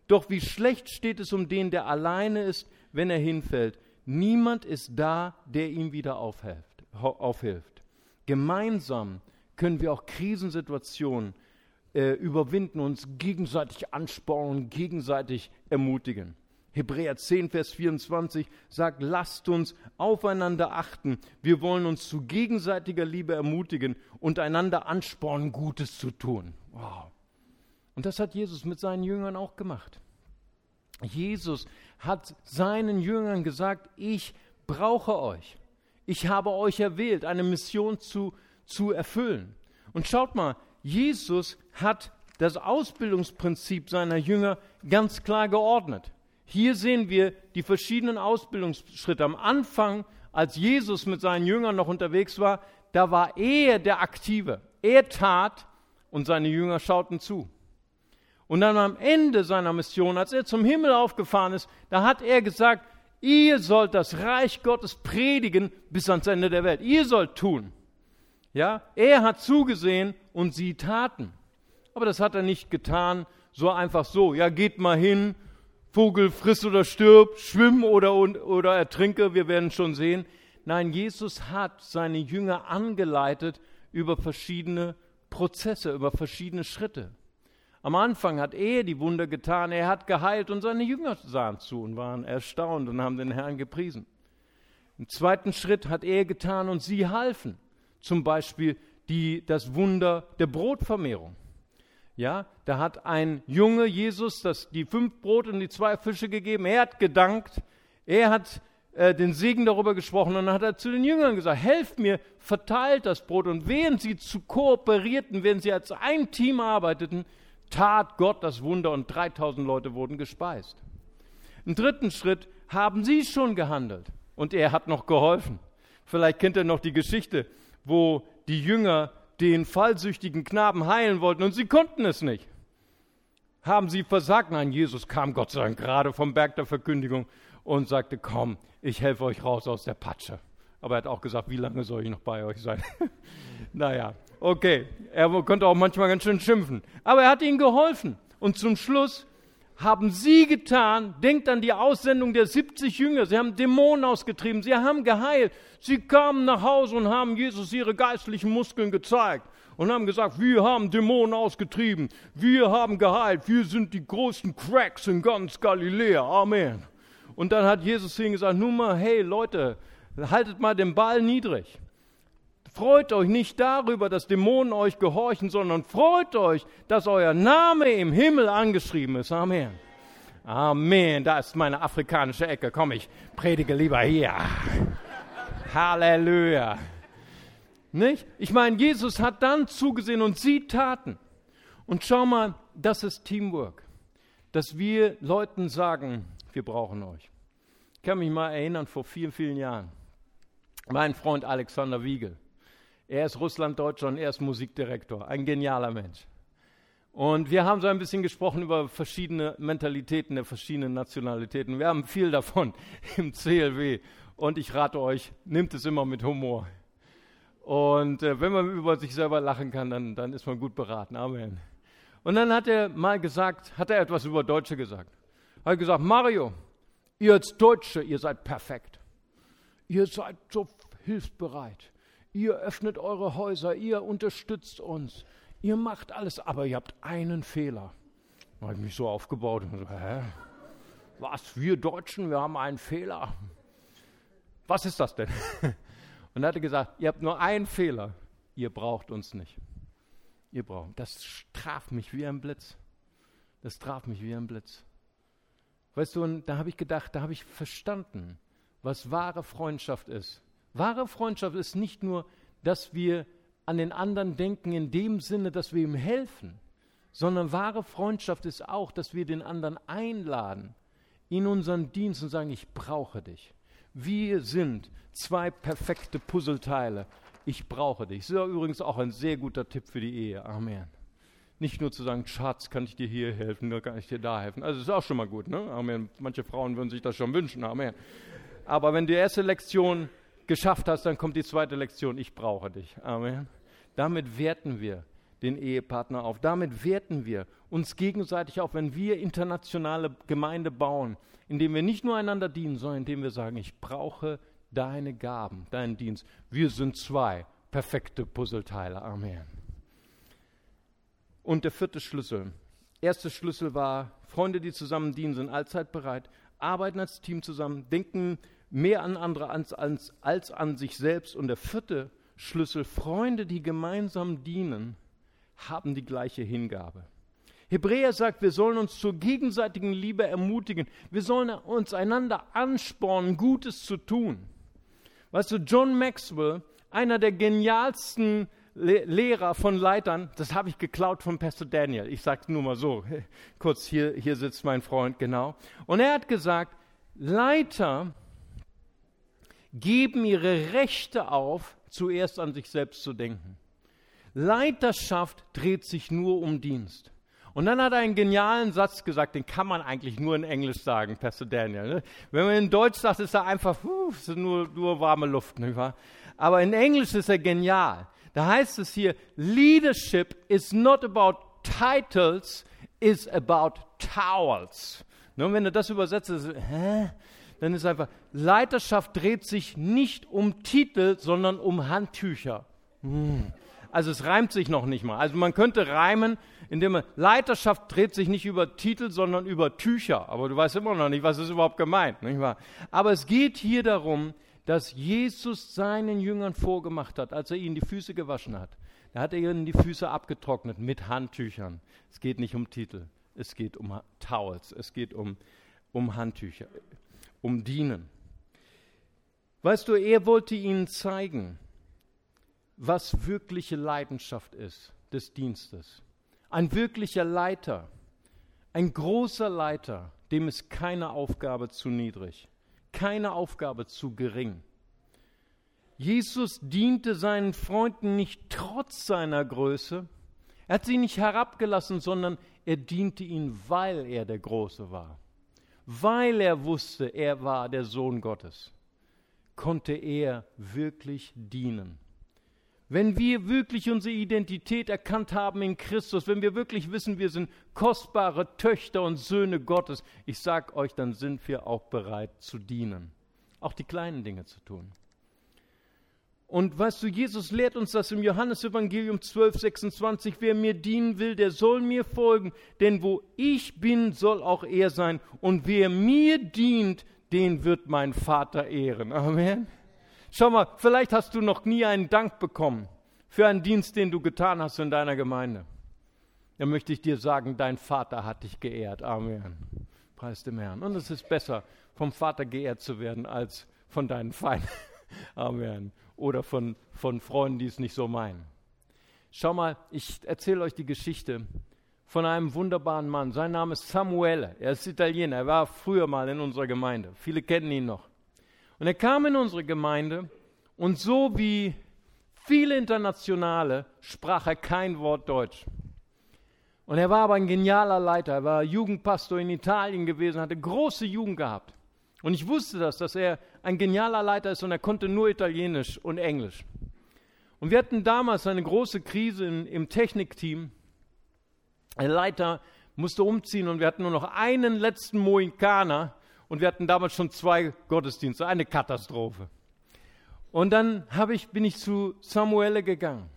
Doch wie schlecht steht es um den, der alleine ist, wenn er hinfällt. Niemand ist da, der ihm wieder aufhilft. aufhilft. Gemeinsam können wir auch Krisensituationen äh, überwinden, uns gegenseitig anspornen, gegenseitig ermutigen. Hebräer 10, Vers 24 sagt, lasst uns aufeinander achten. Wir wollen uns zu gegenseitiger Liebe ermutigen und einander anspornen, Gutes zu tun. Wow. Und das hat Jesus mit seinen Jüngern auch gemacht. Jesus hat seinen Jüngern gesagt, ich brauche euch. Ich habe euch erwählt, eine Mission zu, zu erfüllen. Und schaut mal, Jesus hat das Ausbildungsprinzip seiner Jünger ganz klar geordnet. Hier sehen wir die verschiedenen Ausbildungsschritte. Am Anfang, als Jesus mit seinen Jüngern noch unterwegs war, da war er der Aktive. Er tat und seine Jünger schauten zu. Und dann am Ende seiner Mission, als er zum Himmel aufgefahren ist, da hat er gesagt, ihr sollt das Reich Gottes predigen bis ans Ende der Welt. Ihr sollt tun. Ja, er hat zugesehen und sie taten. Aber das hat er nicht getan, so einfach so. Ja, geht mal hin, Vogel friss oder stirb, schwimm oder, oder ertrinke, wir werden schon sehen. Nein, Jesus hat seine Jünger angeleitet über verschiedene Prozesse, über verschiedene Schritte. Am Anfang hat er die Wunder getan, er hat geheilt und seine Jünger sahen zu und waren erstaunt und haben den Herrn gepriesen. Im zweiten Schritt hat er getan und sie halfen. Zum Beispiel die, das Wunder der Brotvermehrung. Ja, da hat ein Junge Jesus das, die fünf Brote und die zwei Fische gegeben. Er hat gedankt, er hat äh, den Segen darüber gesprochen und dann hat er zu den Jüngern gesagt, helft mir, verteilt das Brot. Und während sie zu kooperierten, während sie als ein Team arbeiteten, tat Gott das Wunder und 3000 Leute wurden gespeist. Im dritten Schritt haben sie schon gehandelt und er hat noch geholfen. Vielleicht kennt ihr noch die Geschichte, wo die Jünger den fallsüchtigen Knaben heilen wollten und sie konnten es nicht. Haben sie versagt? Nein, Jesus kam Gott sei Dank gerade vom Berg der Verkündigung und sagte, komm, ich helfe euch raus aus der Patsche. Aber er hat auch gesagt, wie lange soll ich noch bei euch sein? naja, okay. Er konnte auch manchmal ganz schön schimpfen. Aber er hat ihnen geholfen. Und zum Schluss haben sie getan, denkt an die Aussendung der 70 Jünger, sie haben Dämonen ausgetrieben, sie haben geheilt, sie kamen nach Hause und haben Jesus ihre geistlichen Muskeln gezeigt und haben gesagt, wir haben Dämonen ausgetrieben, wir haben geheilt, wir sind die größten Cracks in ganz Galiläa, Amen. Und dann hat Jesus ihnen gesagt, nun mal, hey Leute, haltet mal den Ball niedrig. Freut euch nicht darüber, dass Dämonen euch gehorchen, sondern freut euch, dass euer Name im Himmel angeschrieben ist. Amen. Amen. Da ist meine afrikanische Ecke. Komm, ich predige lieber hier. Halleluja. Nicht? Ich meine, Jesus hat dann zugesehen und sie taten. Und schau mal, das ist Teamwork. Dass wir Leuten sagen, wir brauchen euch. Ich kann mich mal erinnern, vor vielen, vielen Jahren. Mein Freund Alexander Wiegel er ist Russlanddeutscher und er ist Musikdirektor. Ein genialer Mensch. Und wir haben so ein bisschen gesprochen über verschiedene Mentalitäten der verschiedenen Nationalitäten. Wir haben viel davon im CLW. Und ich rate euch, nimmt es immer mit Humor. Und äh, wenn man über sich selber lachen kann, dann, dann ist man gut beraten. Amen. Und dann hat er mal gesagt, hat er etwas über Deutsche gesagt. Er hat gesagt, Mario, ihr als Deutsche, ihr seid perfekt. Ihr seid so hilfsbereit ihr öffnet eure Häuser, ihr unterstützt uns, ihr macht alles, aber ihr habt einen Fehler. Da habe ich mich so aufgebaut und so, hä? Was, wir Deutschen, wir haben einen Fehler. Was ist das denn? Und er hatte gesagt, ihr habt nur einen Fehler, ihr braucht uns nicht. Ihr braucht. Das traf mich wie ein Blitz. Das traf mich wie ein Blitz. Weißt du, und da habe ich gedacht, da habe ich verstanden, was wahre Freundschaft ist. Wahre Freundschaft ist nicht nur, dass wir an den anderen denken in dem Sinne, dass wir ihm helfen, sondern wahre Freundschaft ist auch, dass wir den anderen einladen in unseren Dienst und sagen, ich brauche dich. Wir sind zwei perfekte Puzzleteile. Ich brauche dich. Das ist ja übrigens auch ein sehr guter Tipp für die Ehe. Amen. Nicht nur zu sagen, Schatz, kann ich dir hier helfen, kann ich dir da helfen. Also ist auch schon mal gut, ne? Amen. Manche Frauen würden sich das schon wünschen. Amen. Aber wenn die erste Lektion geschafft hast, dann kommt die zweite Lektion, ich brauche dich. Amen. Damit werten wir den Ehepartner auf. Damit werten wir uns gegenseitig auf, wenn wir internationale Gemeinde bauen, indem wir nicht nur einander dienen, sondern indem wir sagen, ich brauche deine Gaben, deinen Dienst. Wir sind zwei perfekte Puzzleteile. Amen. Und der vierte Schlüssel. Erster Schlüssel war, Freunde, die zusammen dienen, sind allzeit bereit, arbeiten als Team zusammen, denken mehr an andere als, als, als an sich selbst. Und der vierte Schlüssel, Freunde, die gemeinsam dienen, haben die gleiche Hingabe. Hebräer sagt, wir sollen uns zur gegenseitigen Liebe ermutigen. Wir sollen uns einander anspornen, Gutes zu tun. Weißt du, John Maxwell, einer der genialsten Le Lehrer von Leitern, das habe ich geklaut von Pastor Daniel. Ich sage es nur mal so, kurz hier, hier sitzt mein Freund, genau. Und er hat gesagt, Leiter geben ihre Rechte auf, zuerst an sich selbst zu denken. Leiterschaft dreht sich nur um Dienst. Und dann hat er einen genialen Satz gesagt, den kann man eigentlich nur in Englisch sagen, Pastor Daniel. Ne? Wenn man in Deutsch sagt, ist er einfach, puh, ist nur, nur warme Luft. Nicht wahr? Aber in Englisch ist er genial. Da heißt es hier, Leadership is not about titles, is about towels. Nun, wenn du das übersetzt, ist, hä? Dann ist einfach, Leiterschaft dreht sich nicht um Titel, sondern um Handtücher. Hm. Also es reimt sich noch nicht mal. Also man könnte reimen, indem man, Leiterschaft dreht sich nicht über Titel, sondern über Tücher. Aber du weißt immer noch nicht, was ist überhaupt gemeint. Nicht wahr? Aber es geht hier darum, das Jesus seinen Jüngern vorgemacht hat, als er ihnen die Füße gewaschen hat. Da hat er ihnen die Füße abgetrocknet mit Handtüchern. Es geht nicht um Titel, es geht um Towels, es geht um, um Handtücher, um Dienen. Weißt du, er wollte ihnen zeigen, was wirkliche Leidenschaft ist des Dienstes. Ein wirklicher Leiter, ein großer Leiter, dem ist keine Aufgabe zu niedrig, keine Aufgabe zu gering. Jesus diente seinen Freunden nicht trotz seiner Größe. Er hat sie nicht herabgelassen, sondern er diente ihnen, weil er der Große war. Weil er wusste, er war der Sohn Gottes, konnte er wirklich dienen. Wenn wir wirklich unsere Identität erkannt haben in Christus, wenn wir wirklich wissen, wir sind kostbare Töchter und Söhne Gottes, ich sage euch, dann sind wir auch bereit zu dienen, auch die kleinen Dinge zu tun. Und weißt du, Jesus lehrt uns das im Johannesevangelium 12, 26. Wer mir dienen will, der soll mir folgen. Denn wo ich bin, soll auch er sein. Und wer mir dient, den wird mein Vater ehren. Amen. Schau mal, vielleicht hast du noch nie einen Dank bekommen für einen Dienst, den du getan hast in deiner Gemeinde. Dann möchte ich dir sagen, dein Vater hat dich geehrt. Amen. Preis dem Herrn. Und es ist besser, vom Vater geehrt zu werden, als von deinen Feinden. Amen oder von, von Freunden, die es nicht so meinen. Schau mal, ich erzähle euch die Geschichte von einem wunderbaren Mann. Sein Name ist Samuele. Er ist Italiener. Er war früher mal in unserer Gemeinde. Viele kennen ihn noch. Und er kam in unsere Gemeinde und so wie viele Internationale sprach er kein Wort Deutsch. Und er war aber ein genialer Leiter. Er war Jugendpastor in Italien gewesen, hatte große Jugend gehabt. Und ich wusste das, dass er ein genialer Leiter ist und er konnte nur Italienisch und Englisch. Und wir hatten damals eine große Krise in, im Technikteam. Der Leiter musste umziehen und wir hatten nur noch einen letzten Mohikaner und wir hatten damals schon zwei Gottesdienste, eine Katastrophe. Und dann ich, bin ich zu Samuele gegangen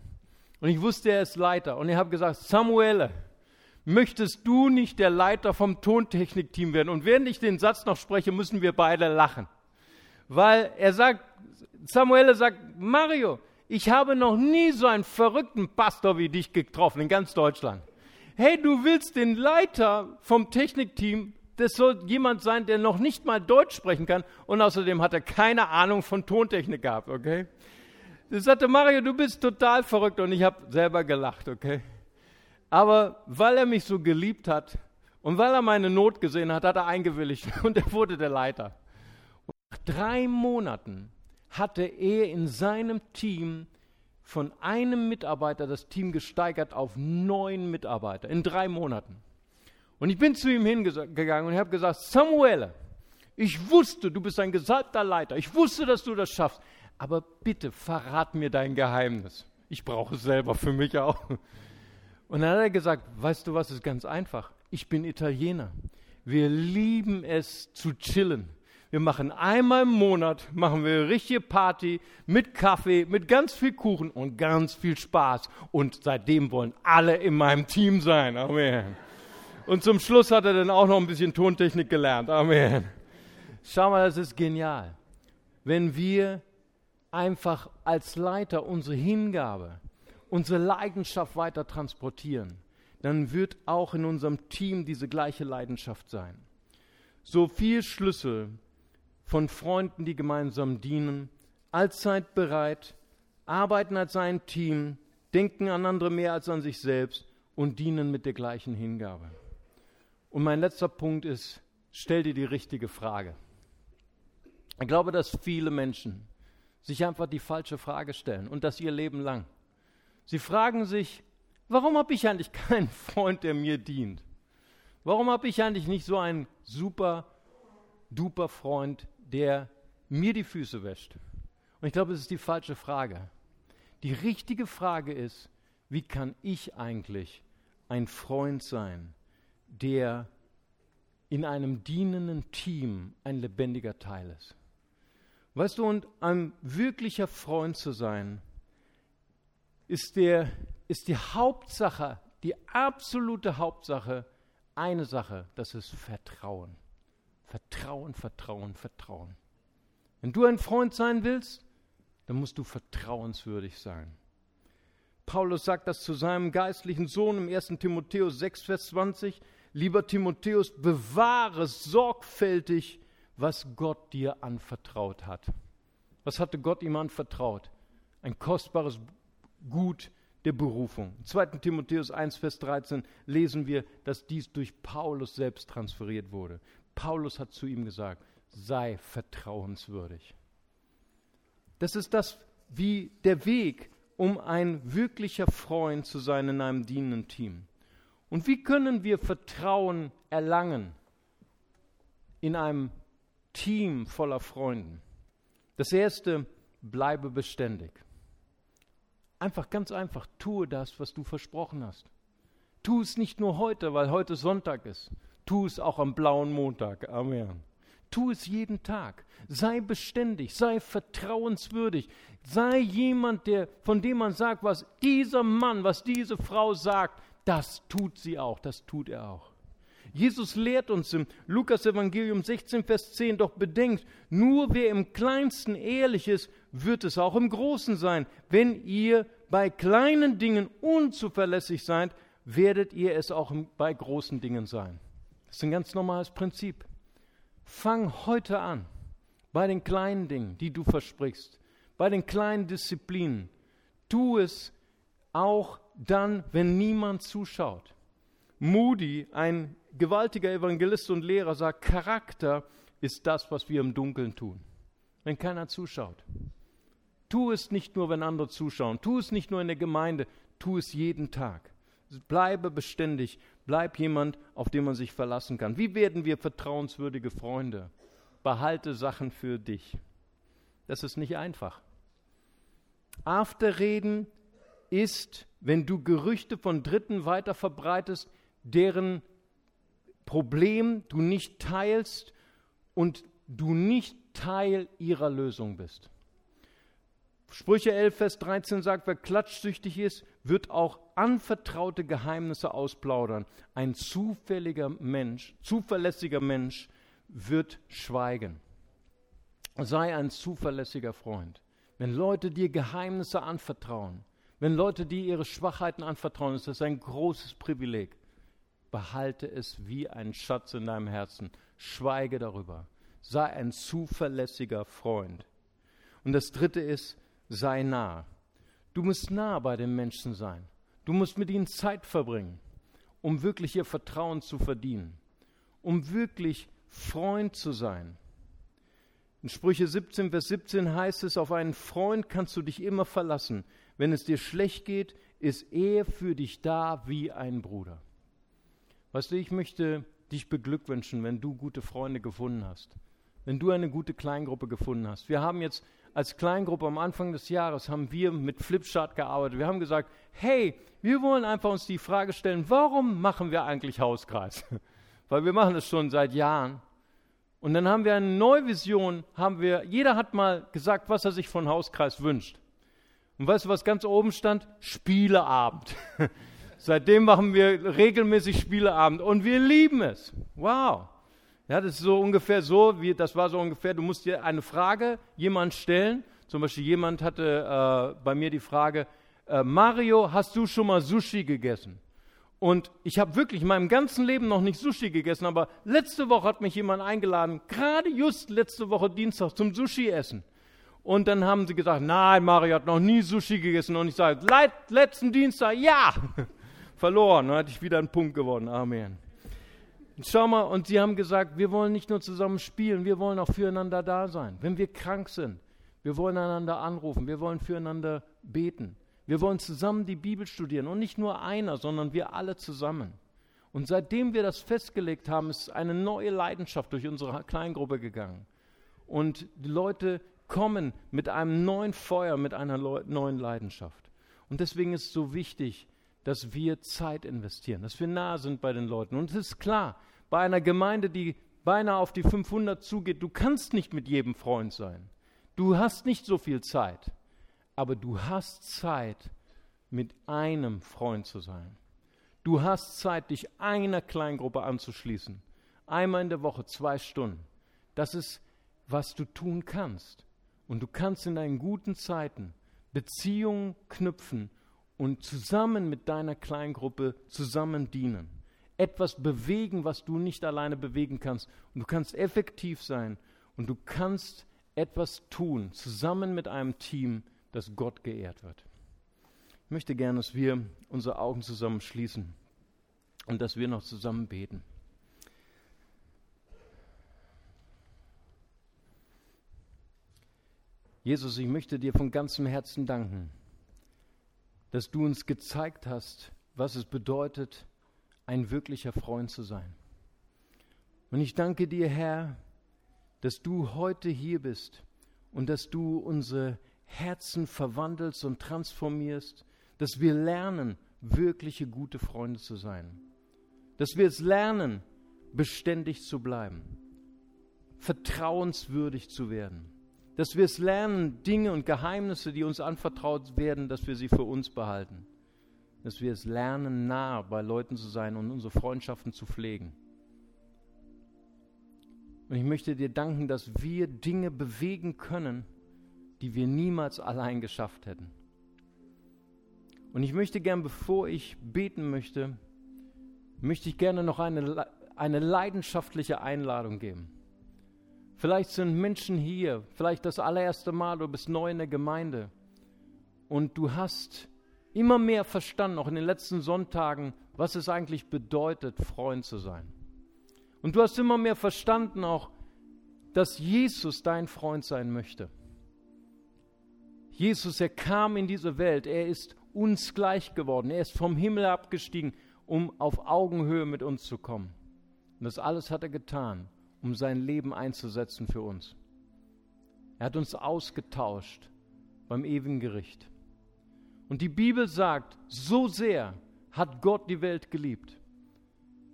und ich wusste, er ist Leiter und ich habe gesagt, Samuele, möchtest du nicht der Leiter vom Tontechnikteam werden? Und während ich den Satz noch spreche, müssen wir beide lachen. Weil er sagt, Samuele sagt, Mario, ich habe noch nie so einen verrückten Pastor wie dich getroffen in ganz Deutschland. Hey, du willst den Leiter vom Technikteam, das soll jemand sein, der noch nicht mal Deutsch sprechen kann und außerdem hat er keine Ahnung von Tontechnik gehabt, okay? Er sagte, Mario, du bist total verrückt und ich habe selber gelacht, okay? Aber weil er mich so geliebt hat und weil er meine Not gesehen hat, hat er eingewilligt und er wurde der Leiter. Und nach drei Monaten hatte er in seinem Team von einem Mitarbeiter das Team gesteigert auf neun Mitarbeiter in drei Monaten. Und ich bin zu ihm hingegangen und habe gesagt, Samuel, ich wusste, du bist ein gesalbter Leiter. Ich wusste, dass du das schaffst. Aber bitte verrat mir dein Geheimnis. Ich brauche es selber für mich auch. Und dann hat er gesagt, weißt du was, ist ganz einfach. Ich bin Italiener. Wir lieben es zu chillen. Wir machen einmal im Monat, machen wir richtige Party mit Kaffee, mit ganz viel Kuchen und ganz viel Spaß. Und seitdem wollen alle in meinem Team sein. Amen. Und zum Schluss hat er dann auch noch ein bisschen Tontechnik gelernt. Amen. Schau mal, das ist genial. Wenn wir einfach als Leiter unsere Hingabe, unsere Leidenschaft weiter transportieren, dann wird auch in unserem Team diese gleiche Leidenschaft sein. So viel Schlüssel von Freunden, die gemeinsam dienen, allzeit bereit, arbeiten als ein Team, denken an andere mehr als an sich selbst und dienen mit der gleichen Hingabe. Und mein letzter Punkt ist, stell dir die richtige Frage. Ich glaube, dass viele Menschen sich einfach die falsche Frage stellen und das ihr Leben lang. Sie fragen sich, warum habe ich eigentlich keinen Freund, der mir dient? Warum habe ich eigentlich nicht so einen super, duper Freund, der mir die Füße wäscht? Und ich glaube, es ist die falsche Frage. Die richtige Frage ist, wie kann ich eigentlich ein Freund sein, der in einem dienenden Team ein lebendiger Teil ist? Weißt du, und ein wirklicher Freund zu sein, ist, der, ist die Hauptsache, die absolute Hauptsache, eine Sache, das ist Vertrauen. Vertrauen, Vertrauen, Vertrauen. Wenn du ein Freund sein willst, dann musst du vertrauenswürdig sein. Paulus sagt das zu seinem geistlichen Sohn im 1. Timotheus 6, Vers 20. Lieber Timotheus, bewahre sorgfältig, was Gott dir anvertraut hat. Was hatte Gott ihm anvertraut? Ein kostbares Gut der Berufung. In 2. Timotheus 1, Vers 13 lesen wir, dass dies durch Paulus selbst transferiert wurde. Paulus hat zu ihm gesagt, sei vertrauenswürdig. Das ist das, wie der Weg, um ein wirklicher Freund zu sein in einem dienenden Team. Und wie können wir Vertrauen erlangen in einem Team voller Freunden? Das erste, bleibe beständig. Einfach ganz einfach, tue das, was du versprochen hast. Tu es nicht nur heute, weil heute Sonntag ist. Tu es auch am blauen Montag. Amen. Tu es jeden Tag. Sei beständig, sei vertrauenswürdig. Sei jemand, der, von dem man sagt, was dieser Mann, was diese Frau sagt, das tut sie auch, das tut er auch. Jesus lehrt uns im Lukas Evangelium 16, Vers 10, doch bedenkt, nur wer im kleinsten ehrlich ist, wird es auch im Großen sein. Wenn ihr bei kleinen Dingen unzuverlässig seid, werdet ihr es auch bei großen Dingen sein. Das ist ein ganz normales Prinzip. Fang heute an bei den kleinen Dingen, die du versprichst, bei den kleinen Disziplinen. Tu es auch dann, wenn niemand zuschaut. Moody, ein gewaltiger Evangelist und Lehrer, sagt, Charakter ist das, was wir im Dunkeln tun, wenn keiner zuschaut. Tu es nicht nur, wenn andere zuschauen, tu es nicht nur in der Gemeinde, tu es jeden Tag. Bleibe beständig, bleib jemand, auf den man sich verlassen kann. Wie werden wir vertrauenswürdige Freunde? Behalte Sachen für dich. Das ist nicht einfach. Afterreden ist, wenn du Gerüchte von Dritten weiter verbreitest, deren Problem du nicht teilst und du nicht Teil ihrer Lösung bist. Sprüche 11, Vers 13 sagt, wer klatschsüchtig ist, wird auch anvertraute Geheimnisse ausplaudern. Ein zufälliger Mensch, zuverlässiger Mensch wird schweigen. Sei ein zuverlässiger Freund. Wenn Leute dir Geheimnisse anvertrauen, wenn Leute dir ihre Schwachheiten anvertrauen, ist das ein großes Privileg. Behalte es wie ein Schatz in deinem Herzen. Schweige darüber. Sei ein zuverlässiger Freund. Und das dritte ist, sei nah. Du musst nah bei den Menschen sein. Du musst mit ihnen Zeit verbringen, um wirklich ihr Vertrauen zu verdienen, um wirklich Freund zu sein. In Sprüche 17, Vers 17 heißt es, auf einen Freund kannst du dich immer verlassen. Wenn es dir schlecht geht, ist er für dich da wie ein Bruder. Weißt du, ich möchte dich beglückwünschen, wenn du gute Freunde gefunden hast, wenn du eine gute Kleingruppe gefunden hast. Wir haben jetzt als Kleingruppe am Anfang des Jahres haben wir mit Flipchart gearbeitet. Wir haben gesagt, hey, wir wollen einfach uns die Frage stellen, warum machen wir eigentlich Hauskreis? Weil wir machen das schon seit Jahren. Und dann haben wir eine neue Vision, haben wir, jeder hat mal gesagt, was er sich von Hauskreis wünscht. Und weißt du, was ganz oben stand? Spieleabend. Seitdem machen wir regelmäßig Spieleabend und wir lieben es. Wow. Ja, das ist so ungefähr so, wie, das war so ungefähr, du musst dir eine Frage jemand stellen. Zum Beispiel jemand hatte äh, bei mir die Frage, äh, Mario, hast du schon mal Sushi gegessen? Und ich habe wirklich in meinem ganzen Leben noch nicht Sushi gegessen, aber letzte Woche hat mich jemand eingeladen, gerade just letzte Woche Dienstag zum Sushi-Essen. Und dann haben sie gesagt, nein, Mario hat noch nie Sushi gegessen. Und ich sage, letzten Dienstag, ja, verloren. Dann hatte ich wieder einen Punkt gewonnen. Amen. Schau mal, und sie haben gesagt, wir wollen nicht nur zusammen spielen, wir wollen auch füreinander da sein. Wenn wir krank sind, wir wollen einander anrufen, wir wollen füreinander beten. Wir wollen zusammen die Bibel studieren und nicht nur einer, sondern wir alle zusammen. Und seitdem wir das festgelegt haben, ist eine neue Leidenschaft durch unsere Kleingruppe gegangen. Und die Leute kommen mit einem neuen Feuer, mit einer neuen Leidenschaft. Und deswegen ist es so wichtig, dass wir Zeit investieren, dass wir nah sind bei den Leuten. Und es ist klar, bei einer Gemeinde, die beinahe auf die 500 zugeht, du kannst nicht mit jedem Freund sein. Du hast nicht so viel Zeit, aber du hast Zeit, mit einem Freund zu sein. Du hast Zeit, dich einer Kleingruppe anzuschließen. Einmal in der Woche, zwei Stunden. Das ist was du tun kannst. Und du kannst in deinen guten Zeiten Beziehungen knüpfen und zusammen mit deiner Kleingruppe zusammen dienen. Etwas bewegen, was du nicht alleine bewegen kannst. Und du kannst effektiv sein und du kannst etwas tun, zusammen mit einem Team, das Gott geehrt wird. Ich möchte gerne, dass wir unsere Augen zusammen schließen und dass wir noch zusammen beten. Jesus, ich möchte dir von ganzem Herzen danken, dass du uns gezeigt hast, was es bedeutet, ein wirklicher Freund zu sein. Und ich danke dir, Herr, dass du heute hier bist und dass du unsere Herzen verwandelst und transformierst, dass wir lernen, wirkliche gute Freunde zu sein. Dass wir es lernen, beständig zu bleiben, vertrauenswürdig zu werden. Dass wir es lernen, Dinge und Geheimnisse, die uns anvertraut werden, dass wir sie für uns behalten. Dass wir es lernen, nah bei Leuten zu sein und unsere Freundschaften zu pflegen. Und ich möchte dir danken, dass wir Dinge bewegen können, die wir niemals allein geschafft hätten. Und ich möchte gern, bevor ich beten möchte, möchte ich gerne noch eine, eine leidenschaftliche Einladung geben. Vielleicht sind Menschen hier, vielleicht das allererste Mal, du bist neu in der Gemeinde und du hast immer mehr verstanden, auch in den letzten Sonntagen, was es eigentlich bedeutet, Freund zu sein. Und du hast immer mehr verstanden auch, dass Jesus dein Freund sein möchte. Jesus, er kam in diese Welt, er ist uns gleich geworden, er ist vom Himmel abgestiegen, um auf Augenhöhe mit uns zu kommen. Und das alles hat er getan, um sein Leben einzusetzen für uns. Er hat uns ausgetauscht beim ewigen Gericht. Und die Bibel sagt, so sehr hat Gott die Welt geliebt,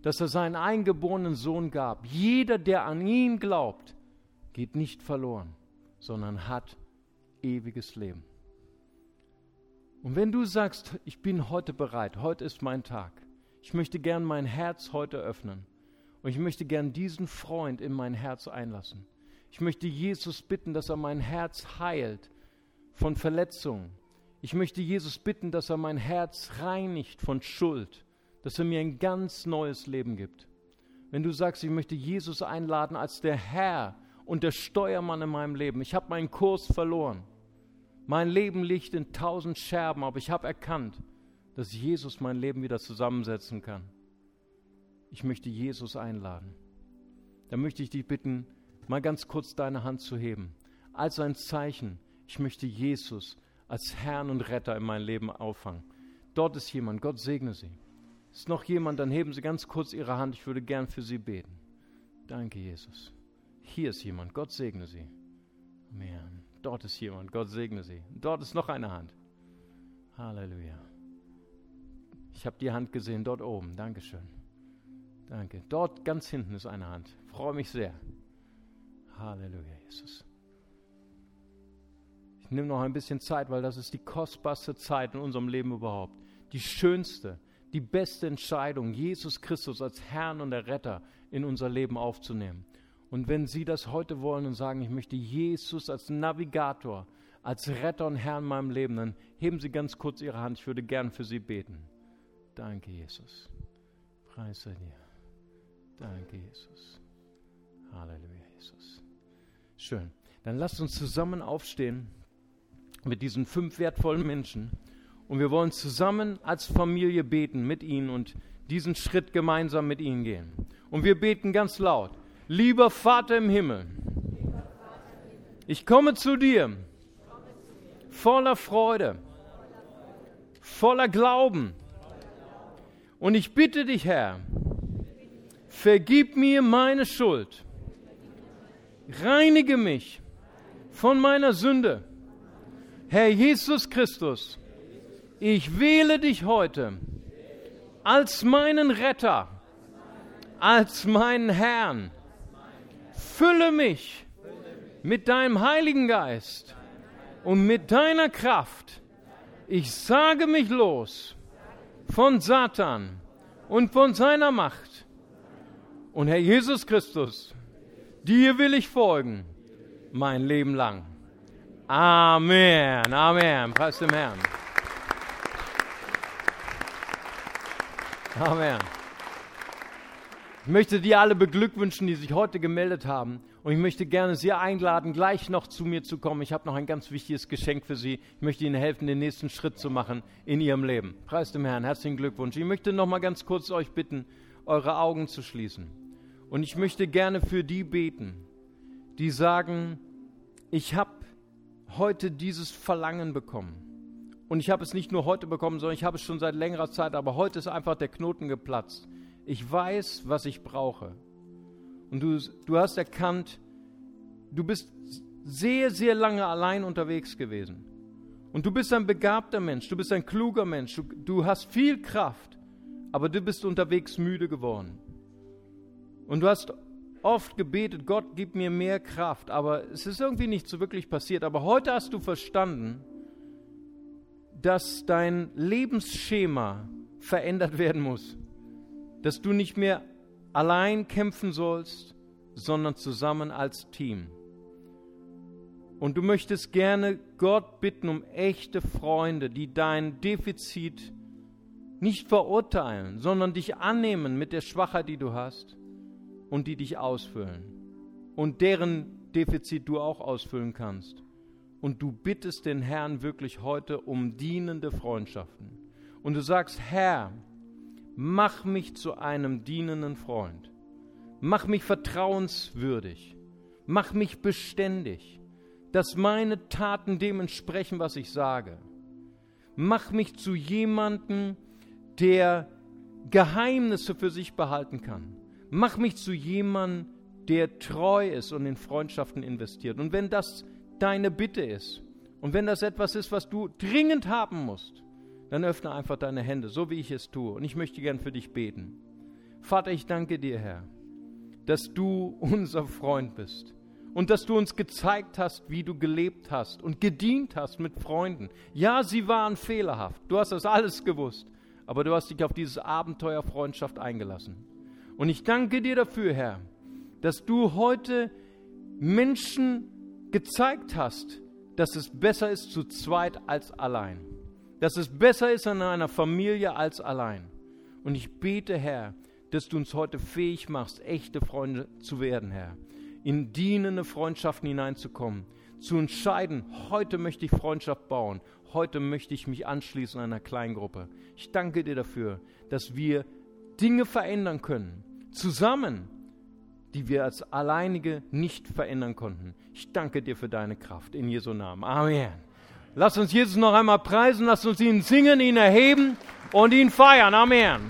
dass er seinen eingeborenen Sohn gab. Jeder, der an ihn glaubt, geht nicht verloren, sondern hat ewiges Leben. Und wenn du sagst, ich bin heute bereit, heute ist mein Tag, ich möchte gern mein Herz heute öffnen und ich möchte gern diesen Freund in mein Herz einlassen. Ich möchte Jesus bitten, dass er mein Herz heilt von Verletzungen. Ich möchte Jesus bitten, dass er mein Herz reinigt von Schuld dass er mir ein ganz neues Leben gibt. Wenn du sagst, ich möchte Jesus einladen als der Herr und der Steuermann in meinem Leben, ich habe meinen Kurs verloren. Mein Leben liegt in tausend Scherben, aber ich habe erkannt, dass Jesus mein Leben wieder zusammensetzen kann. Ich möchte Jesus einladen. Da möchte ich dich bitten, mal ganz kurz deine Hand zu heben. Als ein Zeichen, ich möchte Jesus als Herrn und Retter in mein Leben auffangen. Dort ist jemand, Gott segne sie. Ist noch jemand, dann heben Sie ganz kurz Ihre Hand. Ich würde gern für Sie beten. Danke, Jesus. Hier ist jemand. Gott segne Sie. Amen. Dort ist jemand. Gott segne Sie. Dort ist noch eine Hand. Halleluja. Ich habe die Hand gesehen dort oben. Dankeschön. Danke. Dort ganz hinten ist eine Hand. Freue mich sehr. Halleluja, Jesus. Nehme noch ein bisschen Zeit, weil das ist die kostbarste Zeit in unserem Leben überhaupt. Die schönste die beste Entscheidung, Jesus Christus als Herrn und der Retter in unser Leben aufzunehmen. Und wenn Sie das heute wollen und sagen, ich möchte Jesus als Navigator, als Retter und Herr in meinem Leben, dann heben Sie ganz kurz Ihre Hand. Ich würde gern für Sie beten. Danke, Jesus. Preis sei dir. Danke, Jesus. Halleluja, Jesus. Schön. Dann lasst uns zusammen aufstehen mit diesen fünf wertvollen Menschen. Und wir wollen zusammen als Familie beten mit ihnen und diesen Schritt gemeinsam mit ihnen gehen. Und wir beten ganz laut. Lieber Vater im Himmel, ich komme zu dir voller Freude, voller Glauben. Und ich bitte dich, Herr, vergib mir meine Schuld, reinige mich von meiner Sünde. Herr Jesus Christus, ich wähle dich heute als meinen Retter, als meinen Herrn. Fülle mich mit deinem Heiligen Geist und mit deiner Kraft. Ich sage mich los von Satan und von seiner Macht. Und Herr Jesus Christus, dir will ich folgen. mein Leben lang. Amen, Amen. Preis dem Herrn. Amen. Ich möchte die alle beglückwünschen, die sich heute gemeldet haben. Und ich möchte gerne Sie einladen, gleich noch zu mir zu kommen. Ich habe noch ein ganz wichtiges Geschenk für Sie. Ich möchte Ihnen helfen, den nächsten Schritt zu machen in Ihrem Leben. Preis dem Herrn. Herzlichen Glückwunsch. Ich möchte noch mal ganz kurz euch bitten, eure Augen zu schließen. Und ich möchte gerne für die beten, die sagen, ich habe heute dieses Verlangen bekommen. Und ich habe es nicht nur heute bekommen, sondern ich habe es schon seit längerer Zeit, aber heute ist einfach der Knoten geplatzt. Ich weiß, was ich brauche. Und du, du hast erkannt, du bist sehr, sehr lange allein unterwegs gewesen. Und du bist ein begabter Mensch, du bist ein kluger Mensch, du, du hast viel Kraft, aber du bist unterwegs müde geworden. Und du hast oft gebetet, Gott, gib mir mehr Kraft, aber es ist irgendwie nicht so wirklich passiert. Aber heute hast du verstanden, dass dein Lebensschema verändert werden muss, dass du nicht mehr allein kämpfen sollst, sondern zusammen als Team. Und du möchtest gerne Gott bitten um echte Freunde, die dein Defizit nicht verurteilen, sondern dich annehmen mit der Schwachheit, die du hast und die dich ausfüllen und deren Defizit du auch ausfüllen kannst. Und du bittest den Herrn wirklich heute um dienende Freundschaften. Und du sagst, Herr, mach mich zu einem dienenden Freund. Mach mich vertrauenswürdig. Mach mich beständig, dass meine Taten dem entsprechen, was ich sage. Mach mich zu jemandem, der Geheimnisse für sich behalten kann. Mach mich zu jemandem, der treu ist und in Freundschaften investiert. Und wenn das deine Bitte ist und wenn das etwas ist, was du dringend haben musst, dann öffne einfach deine Hände, so wie ich es tue. Und ich möchte gern für dich beten. Vater, ich danke dir, Herr, dass du unser Freund bist und dass du uns gezeigt hast, wie du gelebt hast und gedient hast mit Freunden. Ja, sie waren fehlerhaft. Du hast das alles gewusst. Aber du hast dich auf dieses Abenteuer Freundschaft eingelassen. Und ich danke dir dafür, Herr, dass du heute Menschen gezeigt hast, dass es besser ist zu zweit als allein. Dass es besser ist in einer Familie als allein. Und ich bete, Herr, dass du uns heute fähig machst, echte Freunde zu werden, Herr. In dienende Freundschaften hineinzukommen. Zu entscheiden, heute möchte ich Freundschaft bauen. Heute möchte ich mich anschließen einer Kleingruppe. Ich danke dir dafür, dass wir Dinge verändern können. Zusammen die wir als alleinige nicht verändern konnten. Ich danke dir für deine Kraft in Jesu Namen. Amen. Lass uns Jesus noch einmal preisen, lass uns ihn singen, ihn erheben und ihn feiern. Amen.